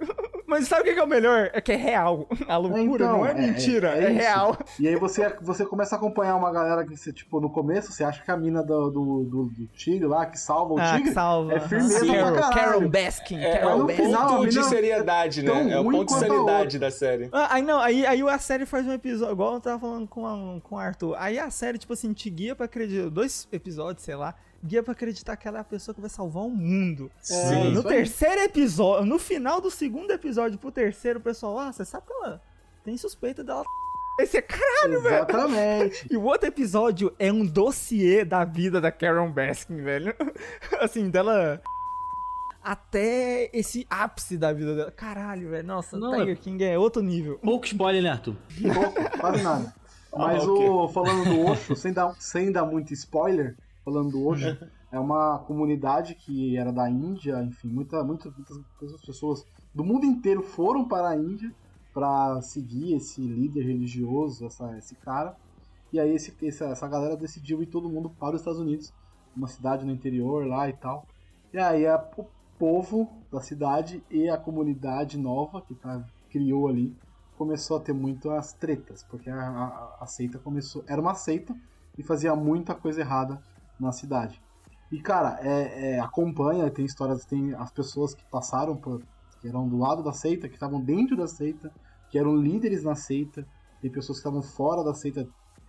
Mas sabe o que é o melhor? É que é real. A loucura então, não é é- mentira, é- é, é real. E aí você, você começa a acompanhar uma galera que você, tipo, no começo, você acha que a mina do, do, do, do tigre lá, que salva o Ah, tigre, que salva. é firmeza Sim. pra Carol, caralho. Carol Baskin. É, é Carol o no Baskin. final, ponto de seriedade, né? É o ponto de seriedade da série. Ah, aí não, aí, aí a série faz um episódio, igual eu tava falando com, a, com o Arthur. Aí a série, tipo assim, te guia pra acreditar. Dois episódios, sei lá, guia pra acreditar que ela é a pessoa que vai salvar o mundo. É, Sim. no terceiro episódio, no final do segundo episódio pro terceiro, o pessoal, ah, você sabe que ela tem suspeita dela. Esse é caralho, velho. Exatamente. E o outro episódio é um dossiê da vida da Karen Baskin, velho. Assim, dela. Até esse ápice da vida dela. Caralho, velho. Nossa, Não, Tiger King é outro nível. Pouco spoiler, né, Arthur? Pouco, quase nada. Mas Ah, ok. o, falando do Osho, sem dar, sem dar muito spoiler, falando do Osho, é uma comunidade que era da Índia, enfim, muita, muitas, muitas pessoas do mundo inteiro foram para a Índia para seguir esse líder religioso, essa, esse cara. E aí esse, essa, essa galera decidiu ir todo mundo para os Estados Unidos, uma cidade no interior lá e tal. E aí a- o povo da cidade e a comunidade nova que tá, criou ali começou a ter muitas tretas, porque a, a, a seita começou. Era uma seita e fazia muita coisa errada na cidade. E cara, é, é, acompanha, tem histórias, tem as pessoas que passaram por. que eram do lado da seita, que estavam dentro da seita, que eram líderes na seita, tem pessoas que estavam fora da seita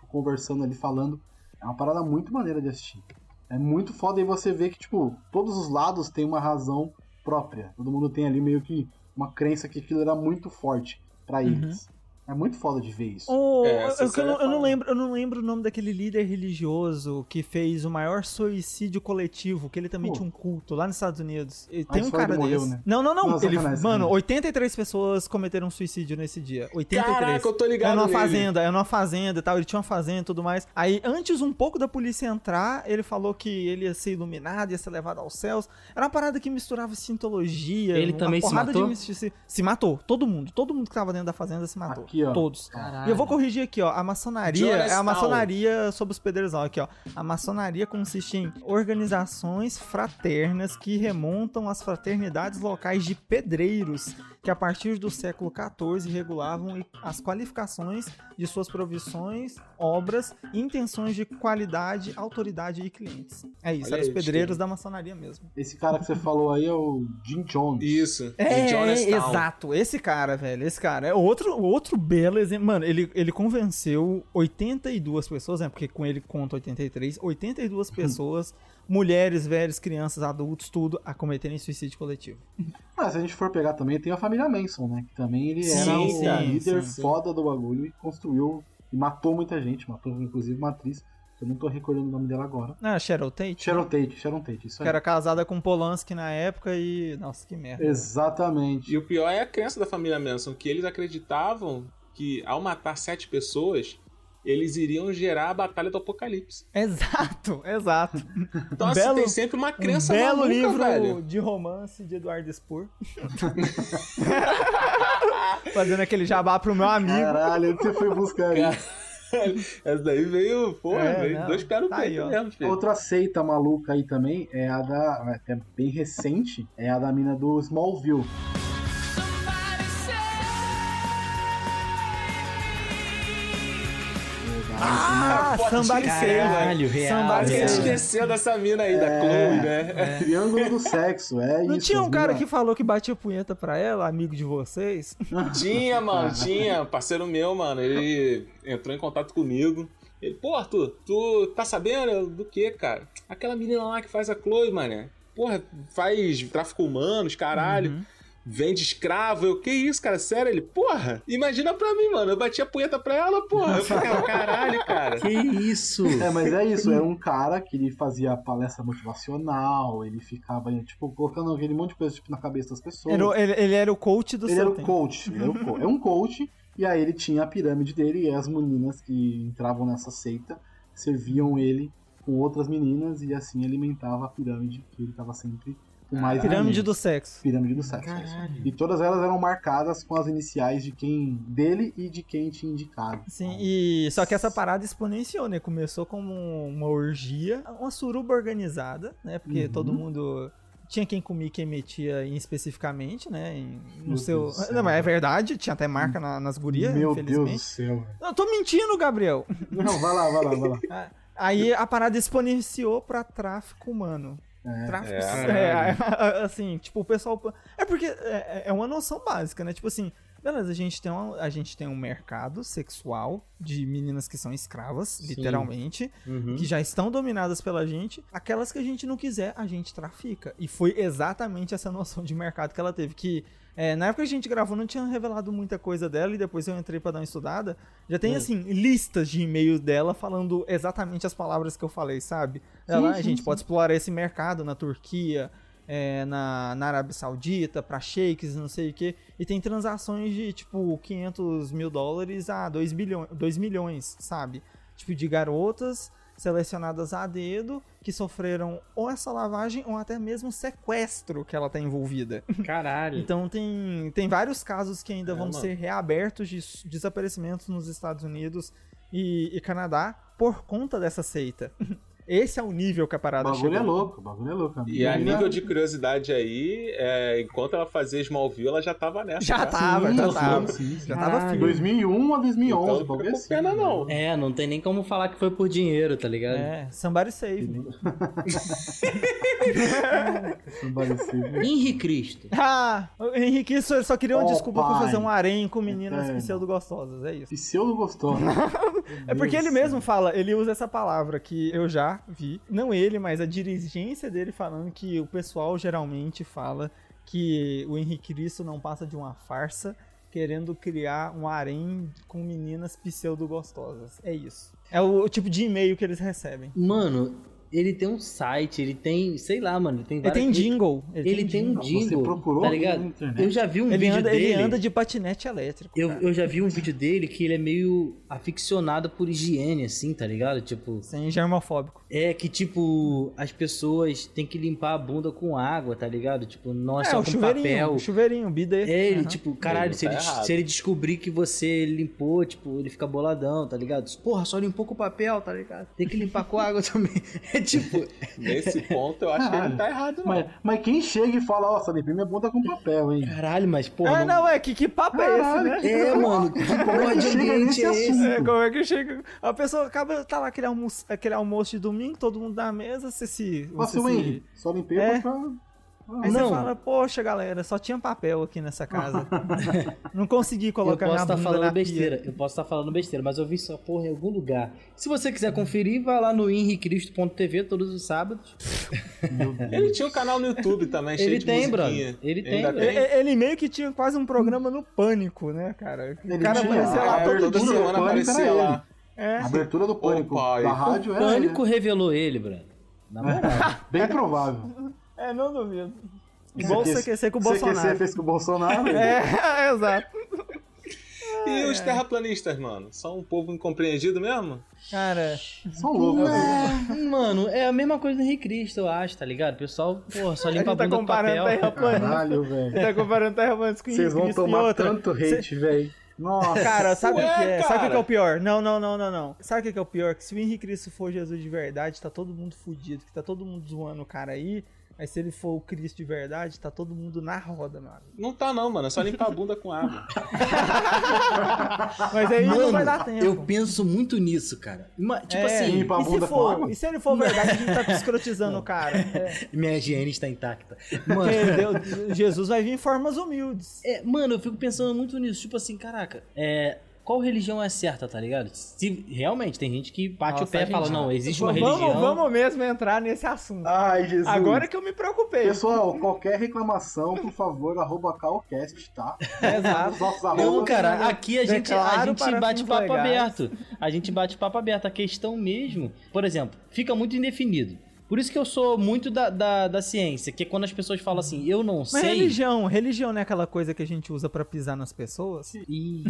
conversando ali, falando. É uma parada muito maneira de assistir. É muito foda e você vê que, tipo, todos os lados têm uma razão própria. Todo mundo tem ali meio que uma crença que aquilo era muito forte pra eles. É muito foda de ver isso. Oh, É, eu, eu não, eu não lembro, eu não lembro o nome daquele líder religioso que fez o maior suicídio coletivo, que ele também Pô. tinha um culto lá nos Estados Unidos. E tem um cara ele morreu, desse. né? Não, não, não. Não, ele, mano, sacanagem. 83 pessoas cometeram suicídio nesse dia. 83. Caraca, eu tô ligado É numa nele. fazenda, é numa fazenda e tal. Ele tinha uma fazenda e tudo mais. Aí, antes um pouco da polícia entrar, ele falou que ele ia ser iluminado, ia ser levado aos céus. Era uma parada que misturava cientologia. Ele uma também se porrada de matou? mistici- Se matou. Todo mundo. Todo mundo que tava dentro da fazenda se matou. Aqui, ó. Todos. Caralho. E eu vou corrigir aqui, ó. A maçonaria é a maçonaria sobre os pedreiros, ó. Aqui, ó. A maçonaria consiste em organizações fraternas que remontam às fraternidades locais de pedreiros, que a partir do século XIV regulavam as qualificações de suas provisões, obras, intenções de qualidade, autoridade e clientes. É isso, Olha eram os pedreiros da maçonaria mesmo. Esse cara que você falou aí é o Jim Jones. Isso. É, Jonestown. exato. Esse cara, velho, esse cara é outro, outro belo exemplo. Mano, ele, ele convenceu 82 pessoas, né? Porque com ele conta 83, 82 pessoas, mulheres, velhos, crianças, adultos, tudo, a cometerem suicídio coletivo. Ah, se a gente for pegar também, tem a família Manson, né? Que também ele Sim, era o sim, líder sim, sim. foda do bagulho e construiu e matou muita gente. Matou inclusive uma atriz, que eu não tô recordando o nome dela agora. Ah, Cheryl Tate? Sharon Tate, Sharon Tate, isso Que aí. era casada com Polanski na época e. Nossa, que merda. Exatamente. E o pior é a crença da família Manson, que eles acreditavam que ao matar sete pessoas, eles iriam gerar a Batalha do Apocalipse. Exato, exato. Então, assim, Belo- tem sempre uma Um crença belo maluca, livro velho. de romance de Eduardo Spur. Fazendo aquele jabá pro meu amigo. Caralho, onde você foi buscar isso? Essa daí veio, porra, É, veio não, dois pés no tá peito ó. mesmo, filho. Outra seita maluca aí também é a da. É bem recente, é a da mina do Smallville. Ah, Pô, Somebody. Caralho, real, Somebody Você real. Esqueceu dessa mina aí, da Chloe, né? Triângulo do sexo, é Não isso. tinha um cara que falou que batia punheta pra ela, amigo de vocês? Tinha, mano, tinha. Parceiro meu, mano, ele entrou em contato comigo. Ele, pô, Arthur, tu tá sabendo do que, cara? Aquela menina lá que faz a Chloe, mané. Porra, faz tráfico humanos, caralho. Uhum. Vende escravo. Eu, que isso, cara? Sério? Ele, porra, imagina pra mim, mano. Eu bati a punheta pra ela, porra. Eu falei, "Ah, caralho, cara. Que isso? É, mas é isso, era um cara que ele fazia palestra motivacional, ele ficava, tipo, colocando aquele monte de coisa tipo, na cabeça das pessoas. Era ele, ele era o coach do Ele seu era o tempo. coach, ele era o co- é um coach, e aí ele tinha a pirâmide dele, e as meninas que entravam nessa seita serviam ele com outras meninas, e assim alimentava a pirâmide, que ele tava sempre com mais Pirâmide do sexo. Pirâmide do sexo. E todas elas eram marcadas com as iniciais de quem dele e de quem tinha indicado. Sim, e só que essa parada exponenciou, né? Começou como uma orgia, uma suruba organizada, né? Porque Uhum. todo mundo tinha quem comia e quem metia em especificamente, né? em- no Meu seu. Deus. Não, mas é verdade, tinha até marca na- nas gurias, Meu Deus do infelizmente. céu. Não, eu tô mentindo, Gabriel. Não, vai lá, vai lá, vai lá. Aí a parada exponenciou pra tráfico humano. É. Tráfico. É, É, assim, tipo, o pessoal. É porque é, é uma noção básica, né? Tipo assim, beleza, a gente, tem uma, a gente tem um mercado sexual de meninas que são escravas, literalmente, Uhum. que já estão dominadas pela gente. Aquelas que a gente não quiser, a gente trafica. E foi exatamente essa noção de mercado que ela teve. Que é, na época que a gente gravou, não tinha revelado muita coisa dela, e depois eu entrei pra dar uma estudada. Já Hum. tem, assim, listas de e-mails dela falando exatamente as palavras que eu falei, sabe? Ela, a gente pode explorar esse mercado na Turquia, é, na, na Arábia Saudita, pra shakes, não sei o que. E tem transações de, tipo, 500 mil dólares a 2, bilhões, 2 milhões, sabe? Tipo, de garotas selecionadas a dedo que sofreram ou essa lavagem ou até mesmo sequestro que ela tá envolvida. Caralho. Então tem, tem vários casos que ainda É, vão mano. ser reabertos de desaparecimentos nos Estados Unidos e, e Canadá por conta dessa seita. Esse é o nível que a O parada bagulho chegou. é louco, o bagulho é louco. amigo. E a nível de curiosidade aí, é, enquanto ela fazia Smallville, ela já tava nessa. Já já. tava, Sim, já sim, tava. sim, sim. Já tava Caralho. firme. 2001 a 2011, Então o não é com assim, pena, não. É, não tem nem como falar que foi por dinheiro, tá ligado? É, somebody save me. Somebody save. Henri Cristo. Ah, o Henrique só, só queria uma Oh, desculpa pra pai. fazer um harém com meninas Eterno. pseudo-gostosas, é isso. Pseudo gostou. É porque ele mesmo fala, ele usa essa palavra que eu já vi. Não ele, mas a dirigência dele falando que o pessoal geralmente fala que o Henrique Cristo não passa de uma farsa querendo criar um harém com meninas pseudo-gostosas. É isso. É o, o tipo de e-mail que eles recebem. Mano, ele tem um site, ele tem, sei lá, mano, ele tem Ele várias- tem jingle. Ele, tem um Você jingle, procurou tá ligado? Eu já vi um Ele vídeo anda, dele. ele anda de patinete elétrico. Eu, eu já vi um vídeo dele que ele é meio aficionado por higiene, assim, tá ligado? Tipo, Sem germofóbico. É que, tipo, as pessoas têm que limpar a bunda com água, tá ligado? Tipo, não é, É, só o com chuveirinho, papel. o chuveirinho, o bidê. É, ele, Aham. tipo, caralho, Ele se ele, tá errado. se ele descobrir que você limpou, tipo, ele fica boladão, tá ligado? Porra, só limpou com papel, tá ligado? Tem que limpar com água também. É tipo, Nesse ponto, eu acho que ele não tá errado, não. Mas, mas quem chega e fala, ó, só limpei minha bunda com papel, hein? caralho, mas porra. Ah, não, é, que, que papo é esse, Caralho, né? que- É, mano, que porra de ambiente é esse? É, como é que chega? A pessoa acaba, tá lá aquele almoço, aquele almoço de domingo, todo mundo na mesa, você se. Você se... Henry, só limpei É. pra... Aí Não. você fala, poxa, galera, só tinha papel aqui nessa casa. Não consegui Eu colocar posso minha estar bunda falando na besteira, pia. eu posso estar falando besteira, mas eu vi essa porra em algum lugar. Se você quiser conferir, vai lá no henricristo.tv todos os sábados. Ele tinha um canal no YouTube também, cheio Ele de tem, musiquinha. brother. Ele tem, brother. Ele, ele meio que tinha quase um programa no pânico, né, cara? O Ele cara tinha, aparecia lá ah, todo toda semana aparecia lá. É. A abertura do Pânico pai. da rádio O era ele, Pânico revelou ele, brother. Na moral. Bem provável. É, não duvido. Igual o CQC com o CQC Bolsonaro. fez com o Bolsonaro. É, exato. E os terraplanistas, mano? São um povo incompreendido mesmo? Cara, São loucos. né? É, mano, é a mesma coisa do Henrique Cristo, eu acho, tá ligado? O pessoal, pô, só a limpa a gente tá bunda com comparando papel. terraplanista. Caralho, velho. Tá comparando terraplanistas com Vocês vão Henrique Cristo tomar tanto hate, velho. Nossa. Cara, sabe o Ué, que é? Sabe o que cara. é o pior? Não, não, não, não, não. Sabe o que é o pior? Que se o Henrique Cristo for Jesus de verdade, tá todo mundo fudido, que tá todo mundo zoando o cara aí. Aí se ele for o Cristo de verdade, tá todo mundo na roda, mano. Não tá não, mano. É só limpar a bunda com água. Mas aí não Mano, vai dar tempo. eu penso muito nisso, cara. Ima- Tipo É, assim, limpa a e se, bunda com for, água? e se ele for verdade, a gente tá escrotizando o cara. É, minha higiene está intacta. Mano, Deus- Jesus vai vir em formas humildes. é, mano, eu fico pensando muito nisso. Tipo assim, caraca, é, qual religião é certa, tá ligado? Se realmente tem gente que bate Nossa, o pé e fala, não, existe uma vamos, religião. Vamos mesmo entrar nesse assunto. Ai, Jesus. Agora que eu me preocupei. Pessoal, qualquer reclamação, por favor, arroba calcast, tá? Exato. Não, cara, aqui a gente, a gente bate papo legais. aberto. A gente bate papo aberto. A questão mesmo, por exemplo, fica muito indefinido. Por isso que eu sou muito da, da, da ciência, que é quando as pessoas falam assim, eu não Mas sei. religião, religião não é aquela coisa que a gente usa pra pisar nas pessoas? E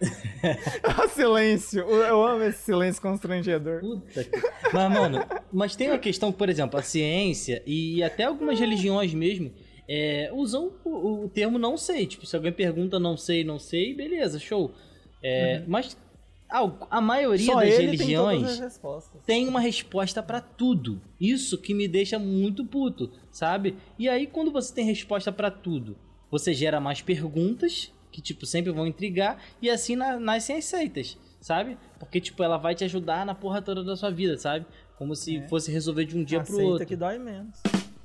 silêncio. Eu amo esse silêncio constrangedor. Puta que... Mas, mano, mas tem uma questão, por exemplo, a ciência e até algumas religiões mesmo é, usam o, o termo não sei. Tipo, se alguém pergunta não sei, não sei, beleza, show. É, Mas a, a maioria Só das tem religiões respostas. tem uma resposta pra tudo. Isso que me deixa muito puto, sabe? E aí, quando você tem resposta pra tudo, você gera mais perguntas, que, tipo, sempre vão intrigar, e assim na- nascem as seitas, sabe? Porque, tipo, ela vai te ajudar na porra toda da sua vida, sabe? Como se fosse resolver de um dia pro Aceita outro. que dói menos.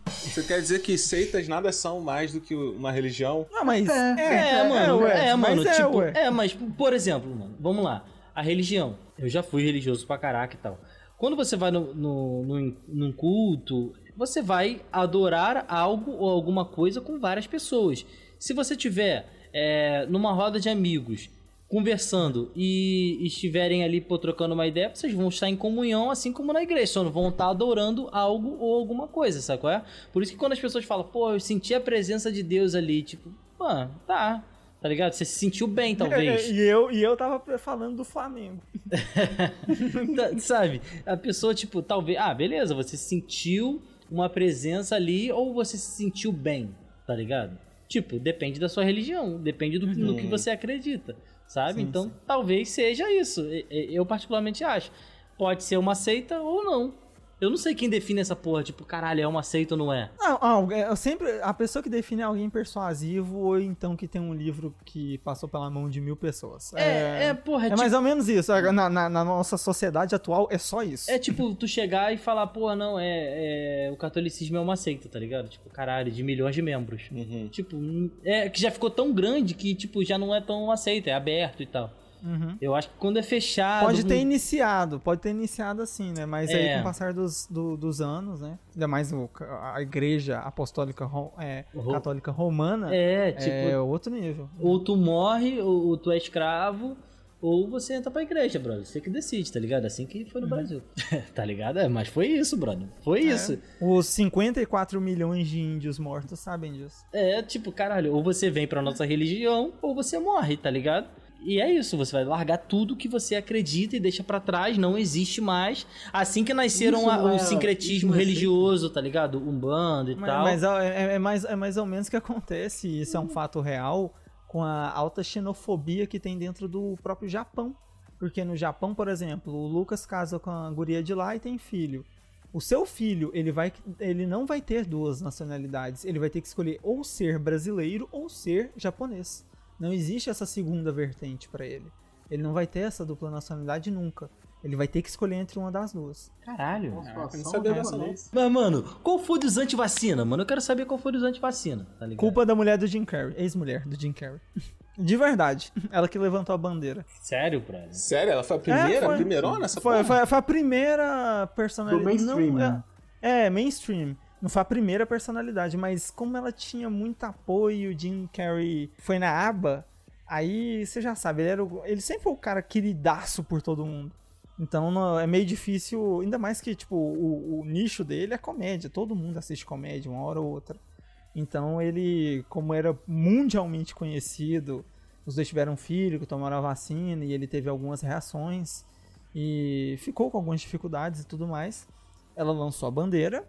Você quer dizer que seitas nada são mais do que uma religião? Não, mas. É, mano, ué, é, mano, mas tipo, ué. é, mas, por exemplo, mano, vamos lá, a religião, eu já fui religioso pra caraca e tal. Quando você vai no, no, no- num culto, você vai adorar algo ou alguma coisa com várias pessoas. Se você tiver é, numa roda de amigos, conversando e estiverem ali pô, trocando uma ideia, vocês vão estar em comunhão, assim como na igreja, só não vão estar adorando algo ou alguma coisa, sabe qual é? Por isso que quando as pessoas falam, pô, eu senti a presença de Deus ali, tipo, mano, tá, tá ligado? Você se sentiu bem, talvez. E eu, e eu tava falando do Flamengo. Tá, sabe? A pessoa, tipo, talvez. Ah, beleza, você sentiu uma presença ali ou você se sentiu bem, tá ligado? Tipo, depende da sua religião, depende do, do que você acredita, sabe? Sim, então, sim. talvez seja isso. Eu, particularmente, acho. Pode ser uma seita ou não. Eu não sei quem define essa porra, tipo, caralho, é uma seita ou não é. Não, não, eu sempre. A pessoa que define é alguém persuasivo ou então que tem um livro que passou pela mão de mil pessoas. É, é, porra, é, É tipo, mais ou menos isso. Na, na- na nossa sociedade atual é só isso. é tipo tu chegar e falar, porra, não, é, é- O catolicismo é uma seita, tá ligado? Tipo, caralho, de milhões de membros. Uhum. Tipo, é que já ficou tão grande que, tipo, já não é tão aceito, é aberto e tal. Uhum. Eu acho que quando é fechado. Pode ter iniciado, pode ter iniciado assim, né? Mas aí É. com o passar dos, do- dos anos, né? Ainda mais o- a igreja apostólica é, Ro- católica romana É, é, tipo, outro nível. ou tu morre, ou, tu é escravo, ou você entra pra igreja, brother. Você que decide, tá ligado? Assim que foi no Brasil. tá ligado? É, mas foi isso, brother. Foi isso. Os 54 milhões de índios mortos sabem disso. É, tipo, caralho, ou você vem pra nossa religião, ou você morre, tá ligado? E é isso, você vai largar tudo que você acredita e deixa pra trás, não existe mais. Assim que nasceram Isso a- o é- sincretismo é religioso, tá ligado? Umbanda e Mas, tal. mas é, é mais, é mais ou menos o que acontece, e isso é um fato real, com a alta xenofobia que tem dentro do próprio Japão. Porque no Japão, por exemplo, o Lucas casa com a guria de lá e tem filho. O seu filho, ele, vai, ele não vai ter duas nacionalidades. Ele vai ter que escolher ou ser brasileiro ou ser japonês. Não existe essa segunda vertente pra ele. Ele não vai ter essa dupla nacionalidade nunca. Ele vai ter que escolher entre uma das duas. Caralho. Nossa, eu não situação sabia dessa. Mas, mano, qual foi dos anti-vacina, mano? Eu quero saber qual foi dos anti-vacina, tá ligado? Culpa da mulher do Jim Carrey, ex-mulher do Jim Carrey. De verdade. Ela que levantou a bandeira. Sério, brother? Sério? Ela foi a primeira? É, foi. a primeirona essa Foi, foi, foi a primeira personalidade. Do mainstream, não, né? é, é, mainstream. Não foi a primeira personalidade, mas como ela tinha muito apoio, o Jim Carrey foi na aba, aí você já sabe, ele, era o- ele sempre foi o cara queridaço por todo mundo. Então não- é meio difícil, ainda mais que tipo o, o nicho dele é comédia, todo mundo assiste comédia uma hora ou outra. Então ele, como era mundialmente conhecido os dois tiveram filho que tomaram a vacina e ele teve algumas reações e ficou com algumas dificuldades e tudo mais. Ela lançou a bandeira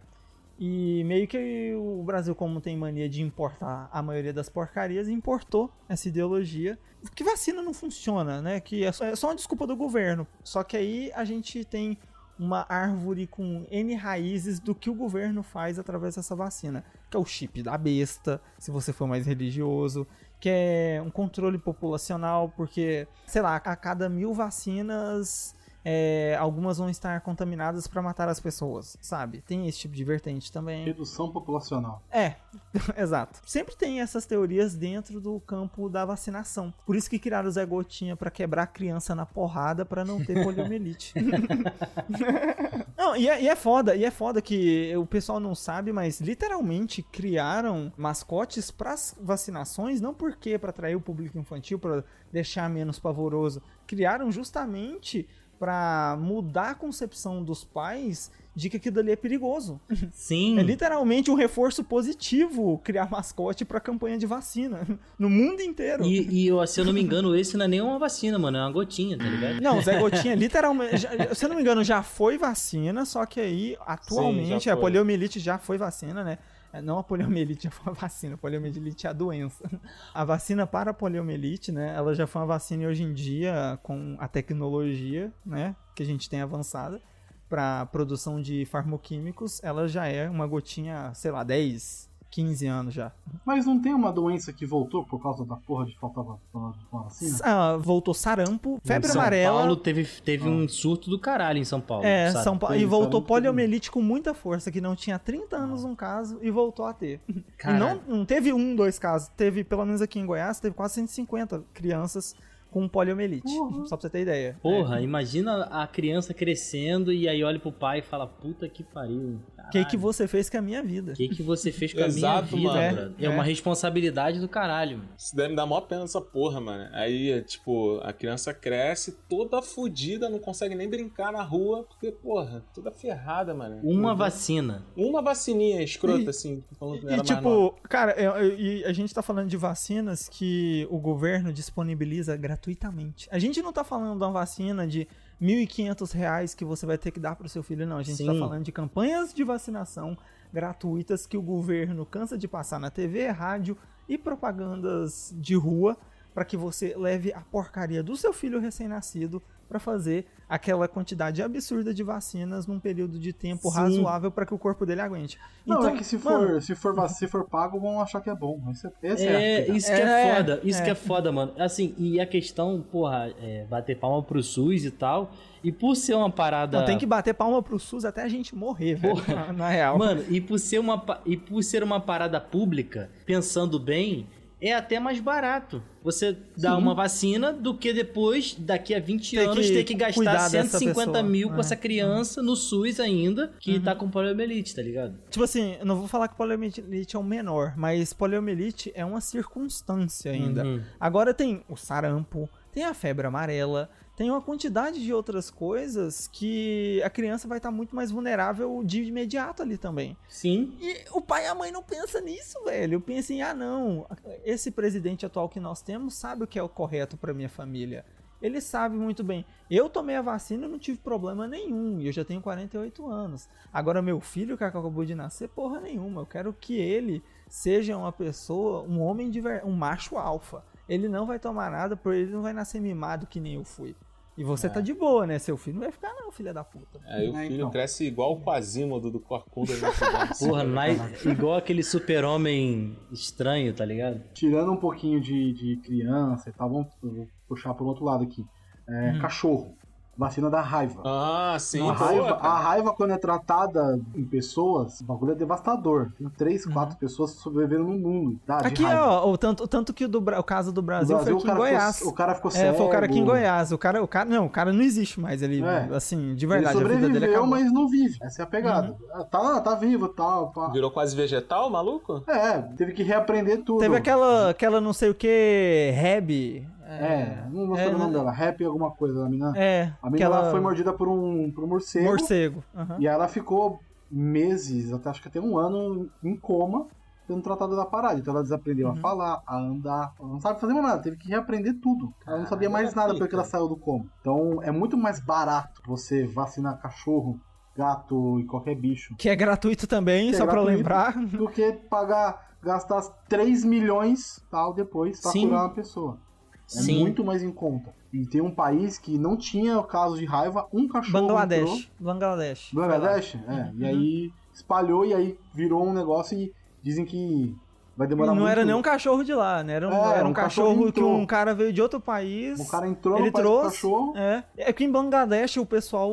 e meio que o Brasil, como tem mania de importar a maioria das porcarias, importou essa ideologia. Que vacina não funciona, né? Que é só, é só uma desculpa do governo. Só que aí a gente tem uma árvore com N raízes do que o governo faz através dessa vacina. Que é o chip da besta, se você for mais religioso. Que é um controle populacional, porque, sei lá, a cada mil vacinas é, algumas vão estar contaminadas para matar as pessoas, sabe? Tem esse tipo de vertente também. Redução populacional. É, exato. Sempre tem essas teorias dentro do campo da vacinação. Por isso que criaram o Zé Gotinha para quebrar a criança na porrada para não ter poliomielite. não, e é, e é foda, e é foda que o pessoal não sabe, mas literalmente criaram mascotes para vacinações, não porque para atrair o público infantil, para deixar menos pavoroso. Criaram justamente para mudar a concepção dos pais de que aquilo ali é perigoso. Sim. É literalmente um reforço positivo criar mascote pra campanha de vacina no mundo inteiro. E, e se eu não me engano, esse não é nem uma vacina, mano, é uma gotinha, tá ligado? Não, Zé Gotinha literalmente, já- se eu não me engano, já foi vacina, só que aí atualmente já a poliomielite já foi vacina, né? É, Não a poliomielite já foi a vacina, a poliomielite é a doença. A vacina para a poliomielite, né? Ela já foi uma vacina e hoje em dia, com a tecnologia, né? Que a gente tem avançada para produção de farmoquímicos, ela já é uma gotinha, sei lá, 10, 15 anos já. Mas não tem uma doença que voltou por causa da porra de falta de vacina? Ah, voltou sarampo, febre em São amarela. Paulo teve, teve um surto do caralho em São Paulo. É, sabe? São Paulo. E voltou sarampo poliomielite com muita força, que não tinha 30 anos um caso e voltou a ter. E Caralho. não, não teve um, dois casos. Teve, pelo menos aqui em Goiás, teve quase 150 crianças com poliomielite. Só pra você ter ideia. Porra, imagina a criança crescendo e aí olha pro pai e fala, puta que pariu. O que, que você fez com a minha vida? O que, que você fez com a Exato, minha vida, mano. brother? É, É. uma responsabilidade do caralho. mano. Isso deve me dar maior pena essa porra, mano. Aí, tipo, a criança cresce toda fodida, não consegue nem brincar na rua, porque, porra, toda ferrada, mano. Uma Uhum. vacina. Uma vacininha escrota, E- assim, falando que E, era mais nova. tipo, cara, é- é- e a gente tá falando de vacinas que o governo disponibiliza gratuitamente. A gente não tá falando de uma vacina de 1.500 reais que você vai ter que dar pro seu filho, não. A gente tá Sim. falando de campanhas de vacinação gratuitas que o governo cansa de passar na TV, rádio e propagandas de rua para que você leve a porcaria do seu filho recém-nascido para fazer aquela quantidade absurda de vacinas num período de tempo Sim. razoável para que o corpo dele aguente. Não, é que se for, mano, se, for, se for pago, vão achar que é bom. Esse é, esse é, a É, isso que é, É, foda, isso é. que é foda, mano. Assim, e a questão, porra, é bater palma pro SUS e tal. E por ser uma parada. Não, tem que bater palma pro SUS até a gente morrer, velho. Na, na real. Mano, e por, ser uma, e por ser uma parada pública, pensando bem, é até mais barato você dar uma vacina do que depois, daqui a 20 Ter anos, que ter que gastar dessa 150 pessoa. mil com É. essa criança no SUS ainda, que tá com poliomielite, tá ligado? Tipo assim, eu não vou falar que poliomielite é o menor, mas poliomielite é uma circunstância ainda. Uhum. Agora tem o sarampo, tem a febre amarela, tem uma quantidade de outras coisas que a criança vai estar muito mais vulnerável de imediato ali também. Sim. E o pai e a mãe não pensam nisso, velho. Pensa em, ah, não, esse presidente atual que nós temos sabe o que é o correto pra minha família. Ele sabe muito bem. Eu tomei a vacina e não tive problema nenhum. E eu já tenho 48 anos. Agora, meu filho que acabou de nascer, porra nenhuma. Eu quero que ele seja uma pessoa, um homem de ver... um macho alfa. Ele não vai tomar nada, porque ele não vai nascer mimado que nem eu fui. E você É. tá de boa, né? Seu filho não vai ficar, não, filha da puta. Aí o É, filho então. cresce igual o Quasimodo do Corcunda. né? Porra, nai- igual aquele super-homem estranho, tá ligado? Tirando um pouquinho de, de criança e tal, vamos puxar para outro lado aqui. É, Cachorro. Vacina da raiva. Ah, sim. a, boa, raiva, a raiva, quando é tratada em pessoas, o bagulho é devastador. Tem três, quatro pessoas sobrevivendo no mundo. Tá, Aqui, raiva. ó, o tanto, o tanto que o, do, o caso do No Brasil, foi aqui em Goiás. Ficou, o cara ficou É, cego. foi o cara aqui em Goiás. O cara, o cara, não, o cara não existe mais. Ele, É. assim, de Ele verdade, a vida dele sobreviveu, acabou. mas não vive. Essa é a pegada. Uhum. Ah, Tá lá, tá vivo e tal. pá. Virou quase vegetal, maluco? É, teve que reaprender tudo. Teve aquela, aquela não sei o que, Reb. É, não vou é, saber o nome dela. Rap alguma coisa, a menina. É, A menina aquela... foi mordida por um, por um morcego. morcego. aham. E ela ficou meses, até acho que até um ano, em coma, sendo tratada da parada. Então ela desaprendeu Uhum. a falar, a andar. Ela não sabe fazer mais nada, teve que reaprender tudo. Ela não sabia mais nada porque ela saiu do coma. Então é muito mais barato você vacinar cachorro, gato e qualquer bicho Que é gratuito também, Que é só pra gratuito. lembrar. do que pagar, gastar 3 milhões tal depois pra Sim. curar uma pessoa. É Sim. muito mais em conta. E tem um país que não tinha caso de raiva, um cachorro entrou. Bangladesh. Bangladesh. Bangladesh? É. E aí espalhou e aí virou um negócio e dizem que vai demorar não muito. era nem um cachorro de lá, né? Era um, É, era um um cachorro, cachorro que um cara veio de outro país. O cara entrou ele no trouxe. cachorro. É. é que em Bangladesh o pessoal,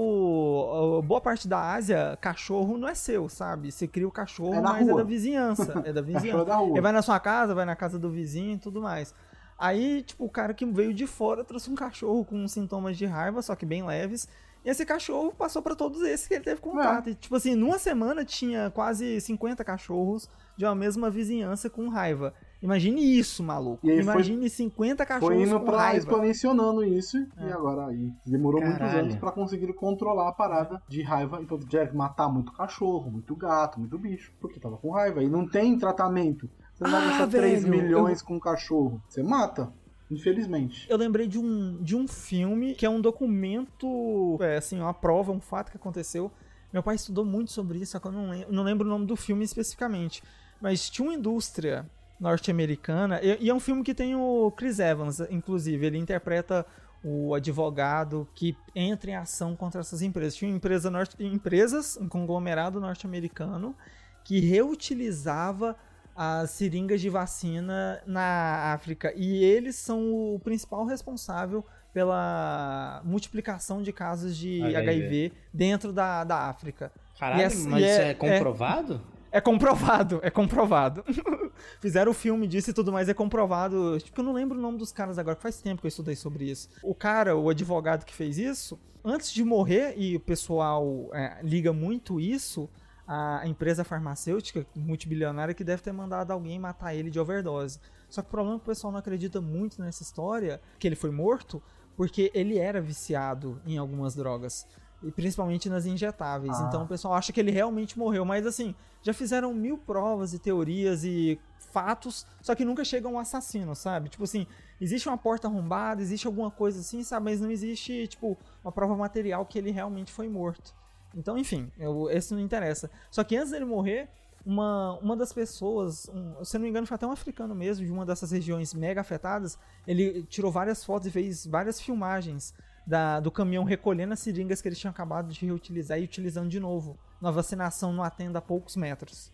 boa parte da Ásia, cachorro não é seu, sabe? Você cria o cachorro, É mas é rua. da vizinhança. É da Cachorro vizinhança. da rua. Ele vai na sua casa, vai na casa do vizinho e tudo mais. Aí, tipo, o cara que veio de fora trouxe um cachorro com sintomas de raiva, só que bem leves. E esse cachorro passou pra todos esses que ele teve contato. E, tipo assim, numa semana tinha quase 50 cachorros de uma mesma vizinhança com raiva. Imagine isso, maluco. E aí foi- Imagine 50 cachorros Foi indo com pra raiva. exponenciando isso É. e agora aí demorou muitos Caralho. anos pra conseguir controlar a parada de raiva. Então que matar muito cachorro, muito gato, muito bicho, porque tava com raiva. E não tem tratamento. Você não vai Ah, gastar 3 velho, milhões com um cachorro. Você mata, infelizmente. Eu lembrei de um, de um filme que é um documento, é assim, uma prova, um fato que aconteceu. Meu pai estudou muito sobre isso, só que eu não lembro, não lembro o nome do filme especificamente. Mas tinha uma indústria norte-americana, e, e é um filme que tem o Chris Evans, inclusive. Ele interpreta o advogado que entra em ação contra essas empresas. Tinha uma empresa norte, empresas, um conglomerado norte-americano, que reutilizava as seringas de vacina na África. E eles são o principal responsável pela multiplicação de casos de HIV. HIV, dentro da, da África. Caralho, E é- mas isso é- é comprovado? É comprovado, é comprovado. Fizeram o filme disso e tudo mais, é comprovado. Tipo, eu não lembro o nome dos caras agora, faz tempo que eu estudei sobre isso. O cara, o advogado que fez isso, antes de morrer, e o pessoal é, liga muito isso, a empresa farmacêutica multibilionária que deve ter mandado alguém matar ele de overdose. Só que o problema é que o pessoal não acredita muito nessa história, que ele foi morto, porque ele era viciado em algumas drogas. E principalmente nas injetáveis. Ah. Então o pessoal acha que ele realmente morreu. Mas assim, já fizeram mil provas e teorias e fatos, só que nunca chega um assassino, sabe? Tipo assim, existe uma porta arrombada, existe alguma coisa assim, sabe? Mas não existe, tipo, uma prova material que ele realmente foi morto. Então, enfim, eu, esse não interessa. Só que antes dele morrer, uma, uma das pessoas, um, se eu não me engano, foi até um africano mesmo, de uma dessas regiões mega afetadas, ele tirou várias fotos e fez várias filmagens da- do caminhão recolhendo as seringas que eles tinham acabado de reutilizar e utilizando de novo na vacinação no atendo a poucos metros.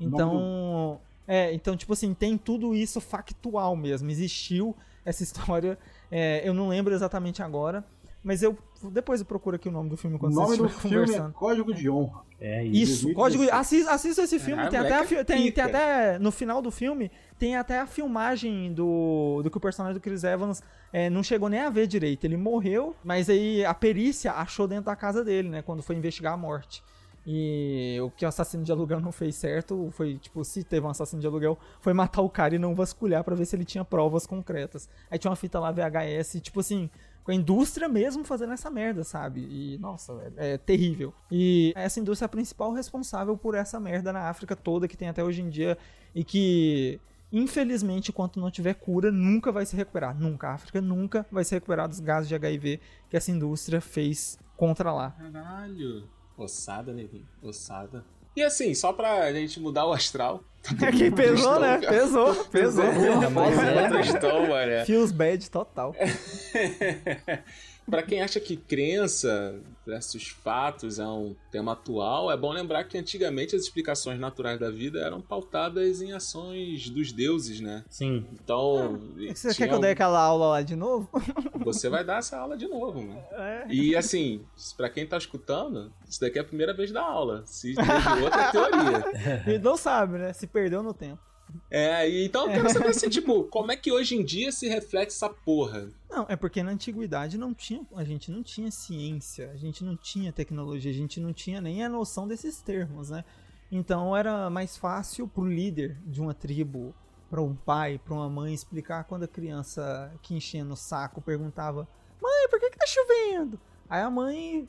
Então, é, então tipo assim, tem tudo isso factual mesmo. Existiu essa história. é, eu não lembro exatamente agora, mas eu depois eu procuro aqui o nome do filme O quando nome vocês do estiverem filme conversando. é Código de Honra. É Isso, 2016. código. Assista, assista esse filme. Caralho, tem, até a é tem, tem até. No final do filme, tem até a filmagem do, do que o personagem do Chris Evans é, não chegou nem a ver direito. Ele morreu, mas aí a perícia achou dentro da casa dele, né? Quando foi investigar a morte. E o que o assassino de aluguel não fez certo foi, tipo, se teve um assassino de aluguel, foi matar o cara e não vasculhar pra ver se ele tinha provas concretas. Aí tinha uma fita lá VHS, tipo assim, com a indústria mesmo fazendo essa merda, sabe? E, nossa, é, é terrível. E essa indústria é a principal responsável por essa merda na África toda que tem até hoje em dia e que, infelizmente, enquanto não tiver cura, nunca vai se recuperar. Nunca. A África nunca vai se recuperar dos gases de HIV que essa indústria fez contra lá. Caralho. Ossada, neguinho. Ossada. E assim, só pra gente mudar o astral. Que pesou, né? Cara. Pesou, pesou. Porra, mas é. Tristão, mané. Feels bad total. Pra quem acha que crença versus fatos é um tema atual, é bom lembrar que antigamente as explicações naturais da vida eram pautadas em ações dos deuses, né? Sim. Então. Você tinha quer que eu dê aquela aula lá de novo? Você vai dar essa aula de novo, mano. É. E assim, pra quem tá escutando, isso daqui é a primeira vez da aula. Se teve outra teoria. Ele não sabe, né? Se perdeu no tempo. É, e então eu quero saber assim, tipo, como é que hoje em dia se reflete essa porra? Não, é porque na antiguidade não tinha, a gente não tinha ciência, a gente não tinha tecnologia, a gente não tinha nem a noção desses termos, né? Então era mais fácil pro líder de uma tribo, para um pai, para uma mãe explicar quando a criança que enchendo o saco perguntava: "Mãe, por que que tá chovendo?" Aí a mãe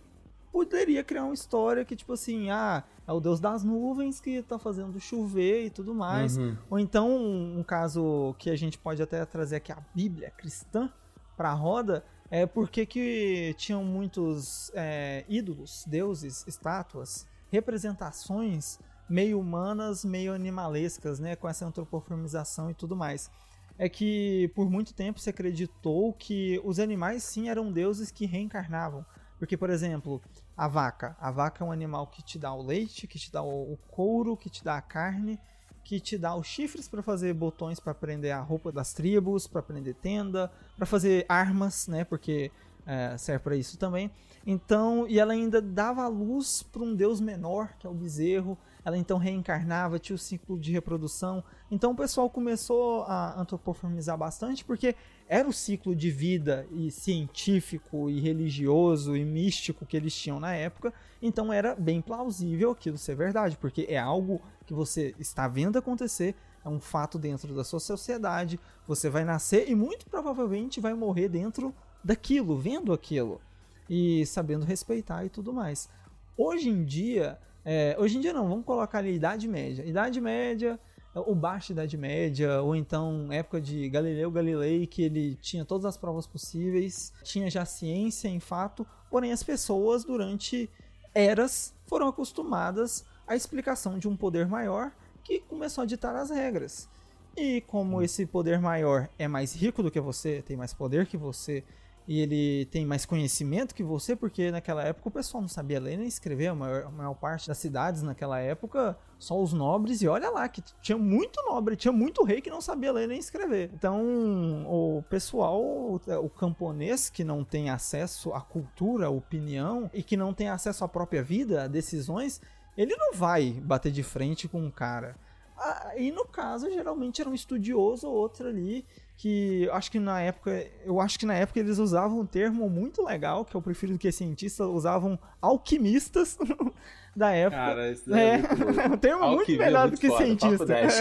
poderia criar uma história que, tipo assim, ah, é o deus das nuvens que tá fazendo chover e tudo mais. Uhum. Ou então, um, um caso que a gente pode até trazer aqui, a Bíblia cristã pra roda, é porque que tinham muitos é, ídolos, deuses, estátuas, representações meio humanas, meio animalescas, né, com essa antropoformização e tudo mais. É que por muito tempo se acreditou que os animais sim eram deuses que reencarnavam. Porque, por exemplo, a vaca. A vaca é um animal que te dá o leite, que te dá o couro, que te dá a carne, que te dá os chifres para fazer botões para prender a roupa das tribos, para prender tenda, para fazer armas, né? Porque é, serve para isso também. Então, e ela ainda dava luz para um deus menor, que é o bezerro. Ela então reencarnava, tinha o ciclo de reprodução. Então o pessoal começou a antropoformizar bastante porque era o ciclo de vida e científico e religioso e místico que eles tinham na época. Então era bem plausível aquilo ser verdade, porque é algo que você está vendo acontecer, é um fato dentro da sua sociedade. Você vai nascer e muito provavelmente vai morrer dentro daquilo, vendo aquilo e sabendo respeitar e tudo mais. Hoje em dia, é, hoje em dia não, vamos colocar ali Idade Média. Idade Média, ou Baixa Idade Média, ou então época de Galileu Galilei, que ele tinha todas as provas possíveis, tinha já ciência em fato, porém as pessoas durante eras foram acostumadas à explicação de um poder maior que começou a ditar as regras. E como esse poder maior é mais rico do que você, tem mais poder que você, e ele tem mais conhecimento que você, porque naquela época o pessoal não sabia ler nem escrever, a maior, a maior parte das cidades naquela época, só os nobres, e olha lá, que tinha muito nobre, tinha muito rei que não sabia ler nem escrever. Então, o pessoal, o, camponês que não tem acesso à cultura, à opinião, e que não tem acesso à própria vida, a decisões, ele não vai bater de frente com um cara. Ah, E no caso, geralmente era um estudioso ou outro ali que eu acho que na época, eu acho que na época eles usavam um termo muito legal, que eu prefiro do que cientistas, usavam alquimistas da época. Cara, isso é, É, muito um termo muito Alquimia melhor muito do que foda, cientista. 10.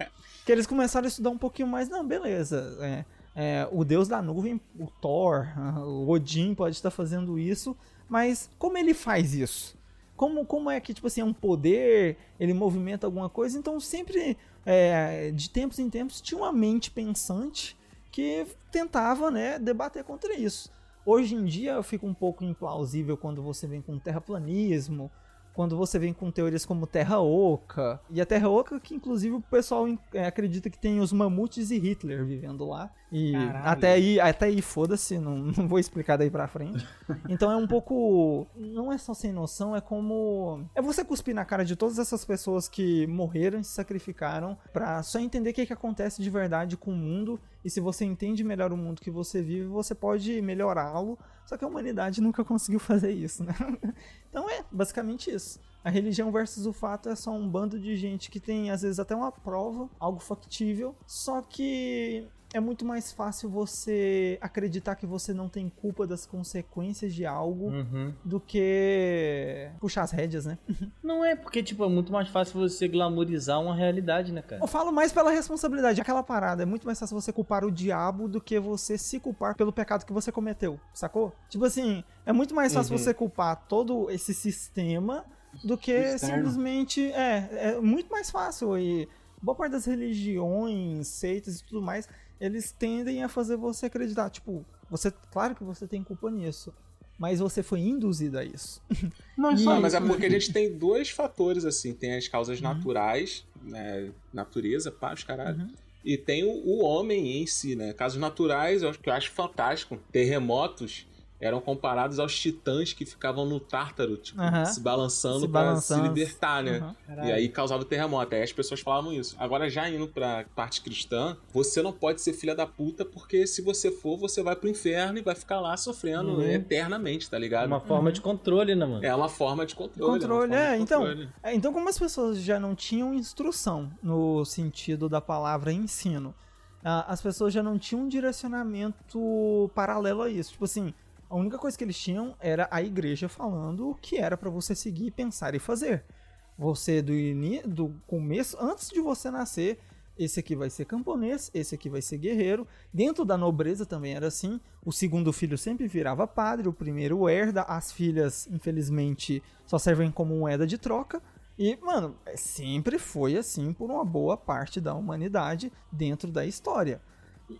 que eles começaram a estudar um pouquinho mais, não, beleza. é, é, o deus da nuvem, o Thor, o Odin pode estar fazendo isso, mas como ele faz isso? Como, como é que, tipo assim, é um poder, ele movimenta alguma coisa, então sempre, é, de tempos em tempos, tinha uma mente pensante que tentava, né, debater contra isso. Hoje em dia fica um pouco implausível quando você vem com terraplanismo, quando você vem com teorias como Terra Oca. E a Terra Oca, que inclusive o pessoal é, acredita que tem os mamutes e Hitler vivendo lá. E Caralho. até aí, até aí foda-se, não, não vou explicar daí pra frente. Então é um pouco. Não é só sem noção, é como. É você cuspir na cara de todas essas pessoas que morreram e se sacrificaram pra só entender o que, que acontece de verdade com o mundo. E se você entende melhor o mundo que você vive, você pode melhorá-lo. Só que a humanidade nunca conseguiu fazer isso, né? Então é basicamente isso. A religião versus o fato é só um bando de gente que tem, às vezes, até uma prova, algo factível, só que é muito mais fácil você acreditar que você não tem culpa das consequências de algo Uhum. do que puxar as rédeas, né? Não é porque, tipo, é muito mais fácil você glamorizar uma realidade, né, cara? Eu falo mais pela responsabilidade, aquela parada. É muito mais fácil você culpar o diabo do que você se culpar pelo pecado que você cometeu, sacou? Tipo assim, é muito mais fácil Uhum. você culpar todo esse sistema do que Externo. simplesmente. É, é muito mais fácil. E boa parte das religiões, seitas e tudo mais, eles tendem a fazer você acreditar. Tipo, você, claro que você tem culpa nisso. Mas você foi induzido a isso. Não, é E- Não, mas é isso, porque a né? gente tem dois fatores, assim. Tem as causas naturais, né? Natureza, pá, os caralho. E tem o, o homem em si, né? Casos naturais, eu acho que eu acho fantástico. Terremotos eram comparados aos titãs que ficavam no Tártaro, tipo, se balançando Se pra balançando. se libertar, né? Uhum. E aí causava terremoto. Aí as pessoas falavam isso. Agora, já indo pra parte cristã, você não pode ser filha da puta, porque se você for, você vai pro inferno e vai ficar lá sofrendo Uhum. eternamente, tá ligado? Uma forma de controle, né, mano? É uma forma de controle. Controle, é, de então- controle. É, então, como as pessoas já não tinham instrução no sentido da palavra ensino, ah, as pessoas já não tinham um direcionamento paralelo a isso. Tipo assim, a única coisa que eles tinham era a igreja falando o que era pra você seguir, pensar e fazer. Você, do, ini do começo, antes de você nascer, esse aqui vai ser camponês, esse aqui vai ser guerreiro. Dentro da nobreza também era assim. O segundo filho sempre virava padre, o primeiro herda, as filhas, infelizmente, só servem como moeda de troca. E, mano, é- sempre foi assim por uma boa parte da humanidade dentro da história.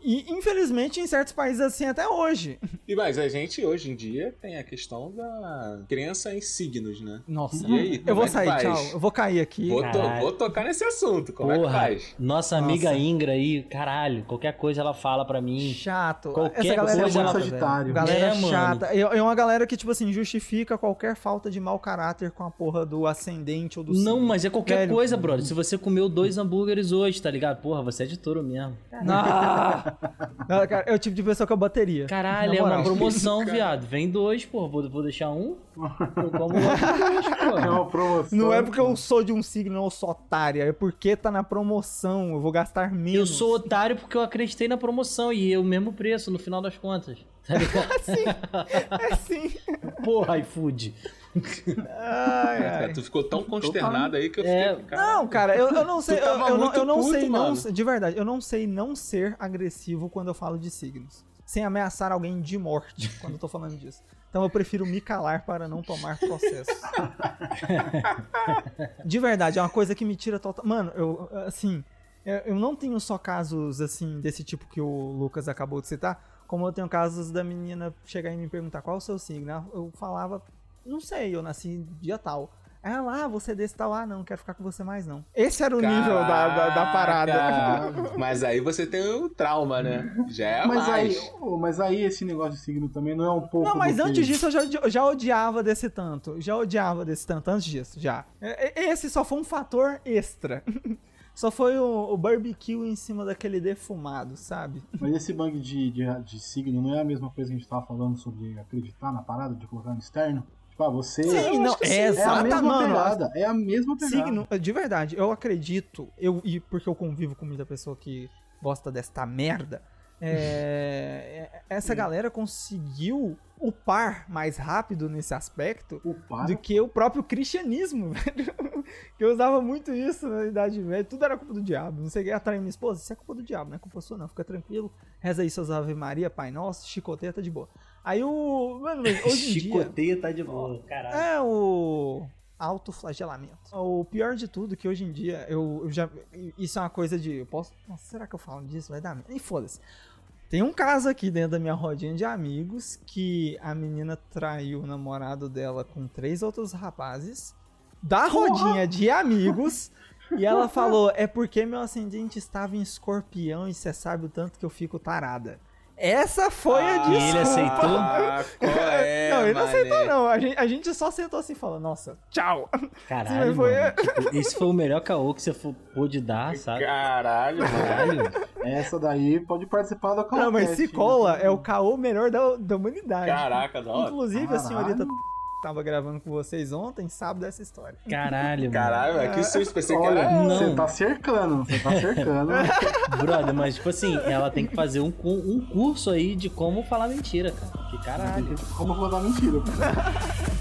E, infelizmente, em certos países é assim até hoje. E mas a gente hoje em dia tem a questão da crença em signos, né? Nossa, E aí, eu vou é sair, faz? tchau. Eu vou cair aqui. Vou, to- vou tocar nesse assunto, como é que Porra, faz? nossa amiga Nossa. Ingra aí, caralho, qualquer coisa ela fala pra mim. Chato. Qualquer Essa galera coisa é muito Sagitário. Galera É, mano. chata. É é uma galera que, tipo assim, justifica qualquer falta de mau caráter com a porra do ascendente ou do Não, signo. mas é qualquer Velho. coisa, brother. Se você comeu dois hambúrgueres hoje, tá ligado? Porra, você é de touro mesmo. Não. Não, cara, é o tipo de pessoa que eu bateria. Caralho, é uma promoção, viado. Vem dois, porra. Vou, vou deixar um. Eu como dois, É porra. uma promoção. Não é porque eu sou de um signo ou sou otária, é porque tá na promoção, eu vou gastar Eu menos. sou otário porque eu acreditei na promoção e é o mesmo preço no final das contas. Tá ligado? É sim. Porra, iFood. Ai, Cara, ai. tu ficou tão consternado aí que eu É. fiquei. cara, Não, cara, eu, eu não sei. Eu, tava eu não, eu não puto, sei, não. De verdade, eu não sei não ser agressivo quando eu falo de signos. Sem ameaçar alguém de morte quando eu tô falando disso. Então eu prefiro me calar para não tomar processo. de verdade, é uma coisa que me tira total. Mano, eu, assim. eu- Eu não tenho só casos, assim, desse tipo que o Lucas acabou de citar, como eu tenho casos da menina chegar e me perguntar qual é o seu signo. Eu falava, não sei, eu nasci dia tal. Ela, ah, você é desse tal, ah, não, não quero ficar com você mais, não. Esse era o nível da, da, da parada. Caraca. Mas aí você tem o trauma, né? Já é Mas mais. aí, mas aí esse negócio de signo também não é um pouco. Não, mas do que- antes disso eu já, já odiava desse tanto. Já odiava desse tanto, antes disso, já. É- é- Esse só foi um fator extra. Só foi o, o barbecue em cima daquele defumado, sabe? Mas esse bang de, de, de signo não é a mesma coisa que a gente tava falando sobre acreditar na parada, de colocar no externo? Tipo, ah, você. Sim, não, é a exata, mesma mano. pegada. É a mesma pegada. Signo, de verdade, eu acredito, eu, e porque eu convivo com muita pessoa que gosta desta merda, é, é- essa galera conseguiu upar mais rápido nesse aspecto O do que o próprio cristianismo, velho. Que eu usava muito isso na Idade Média. Tudo era culpa do diabo. Não sei o que atrair minha esposa. Isso é culpa do diabo, não é culpa sua, não. Fica tranquilo. Reza aí suas Ave Maria, Pai Nosso, chicoteia, tá de boa. Aí o. Mano, hoje em dia. Chicoteia tá de boa, caralho. É o autoflagelamento. O pior de tudo é que hoje em dia eu, eu já isso é uma coisa de, eu posso, nossa, será que eu falo disso? Vai dar merda. E foda-se. Tem um caso aqui dentro da minha rodinha de amigos que a menina traiu o namorado dela com três outros rapazes da rodinha de amigos. E ela falou: É porque meu ascendente estava em escorpião e você sabe o tanto que eu fico tarada. Essa foi a E desculpa. ele aceitou? Ah, qual é, não, ele não mané? aceitou, não. A gente, a gente só sentou assim e falou: Nossa, tchau. Caralho, Sim, foi-. Tipo, esse foi o melhor caô que você pôde dar, sabe? Caralho. Caralho. Essa daí pode participar da Não, mas se cola, é o caô melhor da, da humanidade. Caraca, da hora. Inclusive, a Caralho. senhorita tava gravando com vocês ontem, sabe dessa história. Caralho, mano. Caralho, velho, que susto. Pensei que Olha, era. Não. você tá cercando, você tá cercando. Brother, mas tipo assim, ela tem que fazer um, um curso aí de como falar mentira, cara. Que caralho. Como dar mentira? Vamos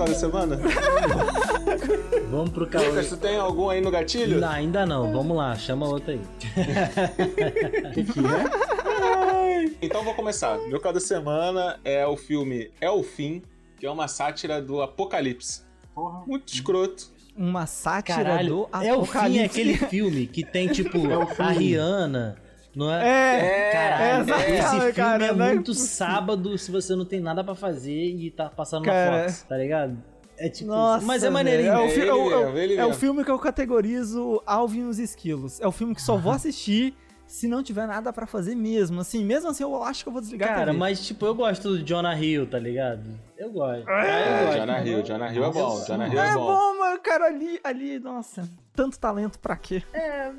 caso da semana? Vamos pro caô. Lucas, tu tem algum aí no gatilho? Não, ainda não. Vamos lá, chama outra aí. O que, que é? Então vou começar. Meu caso da semana é o filme É o Fim, que é uma sátira do Apocalipse. Porra. Muito escroto. Uma sátira Caralho, do é o fim, é apocalipse. aquele filme que tem, tipo, É a Rihanna, não é? É, Caralho, é, esse exato, filme cara, é não é muito sábado se você não tem nada pra fazer e tá passando Cara. na Fox, tá ligado? É tipo Nossa, isso. Mas é maneirinho. É o, É fi- é o- é é o mesmo. filme que eu categorizo Alvin e os Esquilos. É o filme que só vou assistir se não tiver nada pra fazer mesmo. Assim, mesmo assim, eu acho que eu vou desligar Cara, mas tipo, eu gosto do Jonah Hill, tá ligado? Eu gosto. Ah, eu É, gosto. Jonah Hill, Jonah Hill é bom, Jonah Hill É é bom, bom. mano, cara, ali, ali, nossa, tanto talento pra quê? É,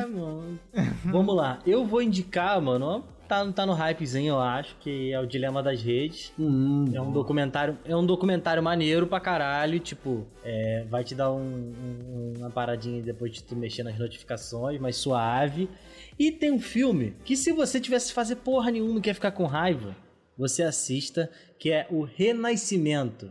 é, mano. Vamos lá. Eu vou indicar, mano, tá, tá no hypezinho, eu acho, que é o Dilema das Redes. Hum, É um documentário, é um documentário maneiro pra caralho, tipo, é, vai te dar um- um- uma paradinha depois de tu mexer nas notificações, mas suave. E tem um filme que se você tivesse que fazer porra nenhuma e quer ficar com raiva, você assista, que é o Renascimento.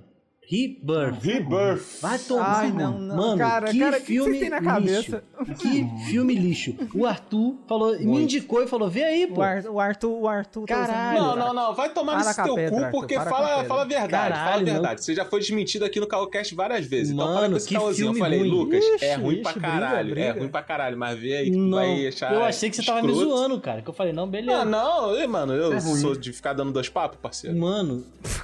Rebirth. Rebirth. Vai tomar. Ai, não, não. Mano, cara, que cara, que filme você tem na lixo. cabeça? Que filme lixo. O Arthur falou, me indicou e falou: vê aí, pô. O, Ar- o Arthur, o Arthur. tá Caralho. Não, não, não. Vai tomar Para nesse teu pedra, cu, Arthur, porque fala, fala a verdade. fala a Caralho, verdade. Você já foi desmentido aqui no Calcast várias vezes. então Mano, fala com esse que. Eu filme falei, ruim. Lucas, é Ixi, ruim pra ixi, briga, caralho. É briga. ruim pra caralho, mas vê aí que tu Não, vai achar. eu achei que você tava me zoando, cara. Que eu falei, não, beleza. Ah, não, Ei, mano, eu É ruim. sou de ficar dando dois papos, parceiro. Mano,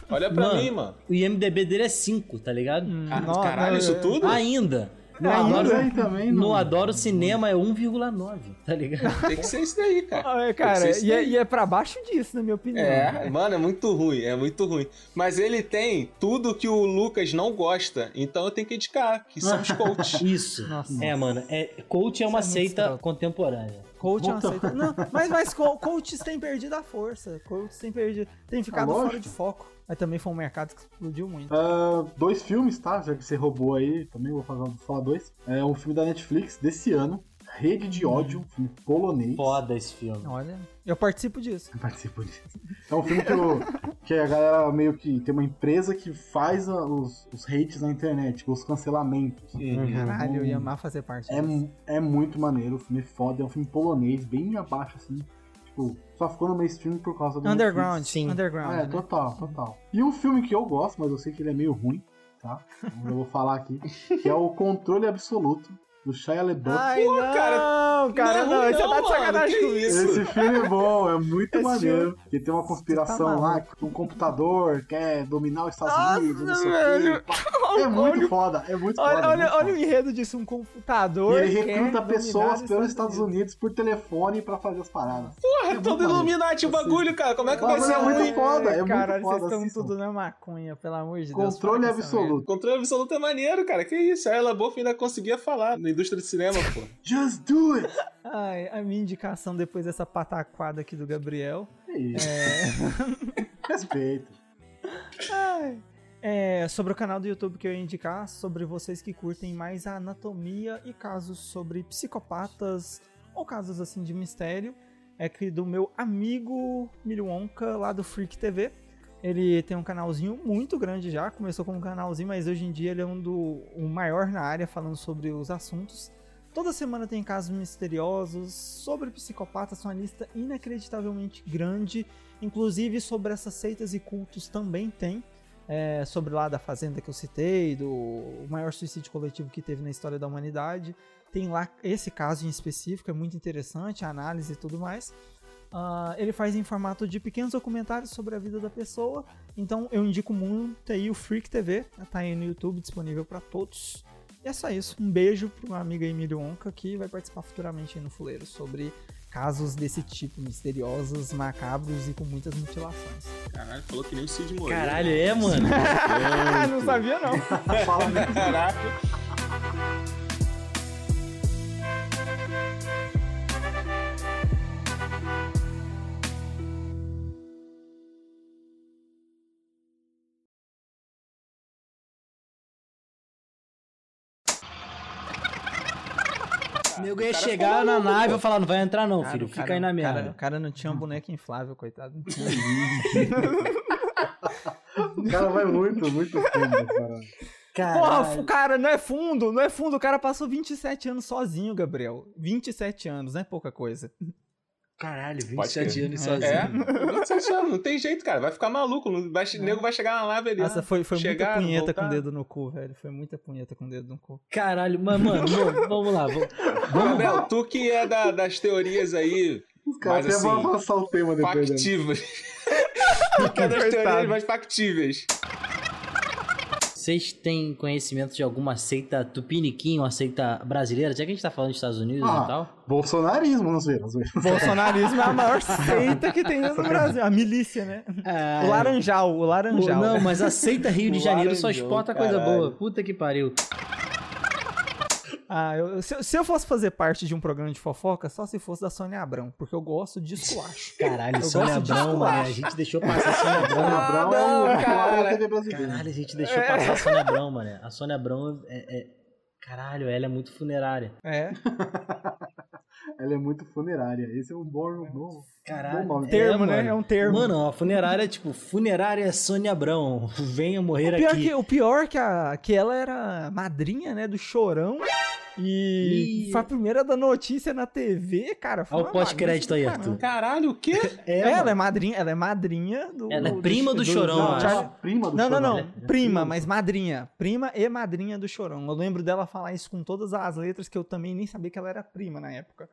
Olha pra mim, mano. o IMDB dele é 5, tá ligado? Ah, caralho, não, isso tudo? Ainda. No Ainda Adoro, também, no não. Adoro Cinema é 1,9, tá ligado? Tem que ser isso daí, cara. Ah, é, cara, e é, daí. e é pra baixo disso, na minha opinião. É, mano, é muito ruim, é muito ruim. Mas ele tem tudo que o Lucas não gosta, então eu tenho que indicar, que são os coaches. Isso. Nossa. É, mano. É, coach é uma é seita contemporânea. Coach é uma Volta- seita. Não, mas, mas co- coaches têm perdido a força. Coaches têm perdido. Tem ficado Ah, fora de foco. Mas também foi um mercado que explodiu muito. Ah, dois filmes, tá? Já que você roubou aí, também vou falar, vou falar dois. É um filme da Netflix desse ano, Rede de Ódio, um filme polonês. Foda esse filme. Olha, eu participo disso. Eu participo disso. É um filme que, o- que a galera meio que tem uma empresa que faz os, os hates na internet, os cancelamentos. Caralho, eu ia amar fazer parte É, disso. é muito maneiro, o filme é foda, é um filme polonês, bem abaixo assim. Tipo, só ficou no mainstream por causa do Underground, Netflix. Sim. Underground. É, né? total, total. E um filme que eu gosto, mas eu sei que ele é meio ruim, tá? Então eu vou falar aqui, que é o Controle Absoluto, do Shia LaBeouf. Ai, não, cara, cara, não, é ruim você tá de sacanagem com isso. Esse filme é bom, é muito Esse maneiro. filme- Porque tem uma conspiração Você tá lá que um computador quer dominar os Estados Nossa, Unidos, não sei o quê. É muito foda, é muito Olha, foda. olha, muito olha o foda. enredo disso, um computador. E ele recruta pessoas os pelos Estados Unidos por telefone pra fazer as paradas. Porra, É todo. Illuminati o bagulho, cara. Como é que O vai bagulho ser é muito foda, é muito Caralho, foda, vocês estão assistam. tudo na maconha, pelo amor de Deus. Controle absoluto. Controle absoluto é maneiro, cara. Que isso? A Buff ainda conseguia falar na indústria de cinema, pô. Just do it! Ai, a minha indicação depois dessa pataquada aqui do Gabriel. É isso. Respeito. Ai. É, sobre o canal do YouTube que eu ia indicar, sobre vocês que curtem mais a anatomia e casos sobre psicopatas ou casos assim de mistério, é que do meu amigo Milionka lá do Freak TV. Ele tem um canalzinho muito grande já, começou como um canalzinho, mas hoje em dia ele é um do o maior na área falando sobre os assuntos. Toda semana tem casos misteriosos sobre psicopatas, uma lista inacreditavelmente grande, inclusive sobre essas seitas e cultos também tem. É, sobre lá da fazenda que eu citei, do maior suicídio coletivo que teve na história da humanidade. Tem lá esse caso em específico, é muito interessante, a análise e tudo mais. Ah, ele faz em formato de pequenos documentários sobre a vida da pessoa. Então eu indico muito aí o Freak TV, tá aí no YouTube disponível para todos. E é só isso. Um beijo para uma amiga Emílio Onca que vai participar futuramente aí no Fuleiro sobre casos desse tipo, misteriosos, macabros e com muitas mutilações. Caralho, falou que nem o Cid Moreira. Caralho, é, mano. não sabia não. Fala. Caraca. Nego ia chegar na nave e falar, não vai entrar não, Cara, filho, fica cara- aí na o cara- merda. O cara não tinha um boneco inflável, coitado. O cara vai muito, muito fundo, cara. Porra, o cara não é fundo, não é fundo. O cara passou 27 anos sozinho, Gabriel. 27 anos, não é pouca coisa. Caralho, Pode 27 crer. anos É, sozinho. não, sei se chama, não tem jeito, cara. Vai ficar maluco. Vai, O nego vai chegar na nave ali. Nossa, ó, foi, foi chegar, muita punheta voltar. com o dedo no cu, velho. Foi muita punheta com o dedo no cu. Caralho, mas, mano, vamos- vamos lá. Vamos, Gabriel, tu que é da- das teorias aí Os caras Mas, até vão assim, avançar o tema depois. né? factíveis. tu que é das teorias mais factíveis. Vocês têm conhecimento de alguma seita tupiniquim, uma seita brasileira? Já que a gente tá falando dos Estados Unidos Ah. e tal. Bolsonarismo, não sei. Bolsonarismo é a maior seita que tem no Brasil. A milícia, né? Ah, O Laranjal, o Laranjal. não, mas a seita Rio de Janeiro só Laranjão, exporta coisa caralho. boa. Puta que pariu. Ah, eu- se, eu- se eu fosse fazer parte de um programa de fofoca, só se fosse da Sônia Abrão, porque eu gosto de esculacho. Caralho, Eu Sônia Abrão, mano. A esculacho. gente deixou passar a Sônia Abrão. Sônia Abrão é o não, atual da cara. TV brasileira. Caralho, a gente deixou passar a Sônia Abrão, mano. A Sônia Abrão é, é- Caralho, ela é muito funerária. É, Ela é muito funerária. Esse é um bom, bom, Caralho. bom termo, É, né? mano. É um termo. Mano, a funerária é tipo, funerária Sônia Abrão. Venha morrer o pior, aqui. que, o pior que, a, que ela era madrinha, né, do Chorão. E Ih. foi a primeira da notícia na TV, cara. Foi Olha o pós-crédito aí, do Arthur. Caralho, o quê? É, ela mano. é madrinha, ela é madrinha do. Ela é prima do Chorão, eu Não, acho. ela é prima do Não, não, Chorão. não. Ela é Prima, do mas madrinha. Prima e madrinha do Chorão. Eu lembro dela falar isso com todas as letras que eu também nem sabia que ela era prima na época.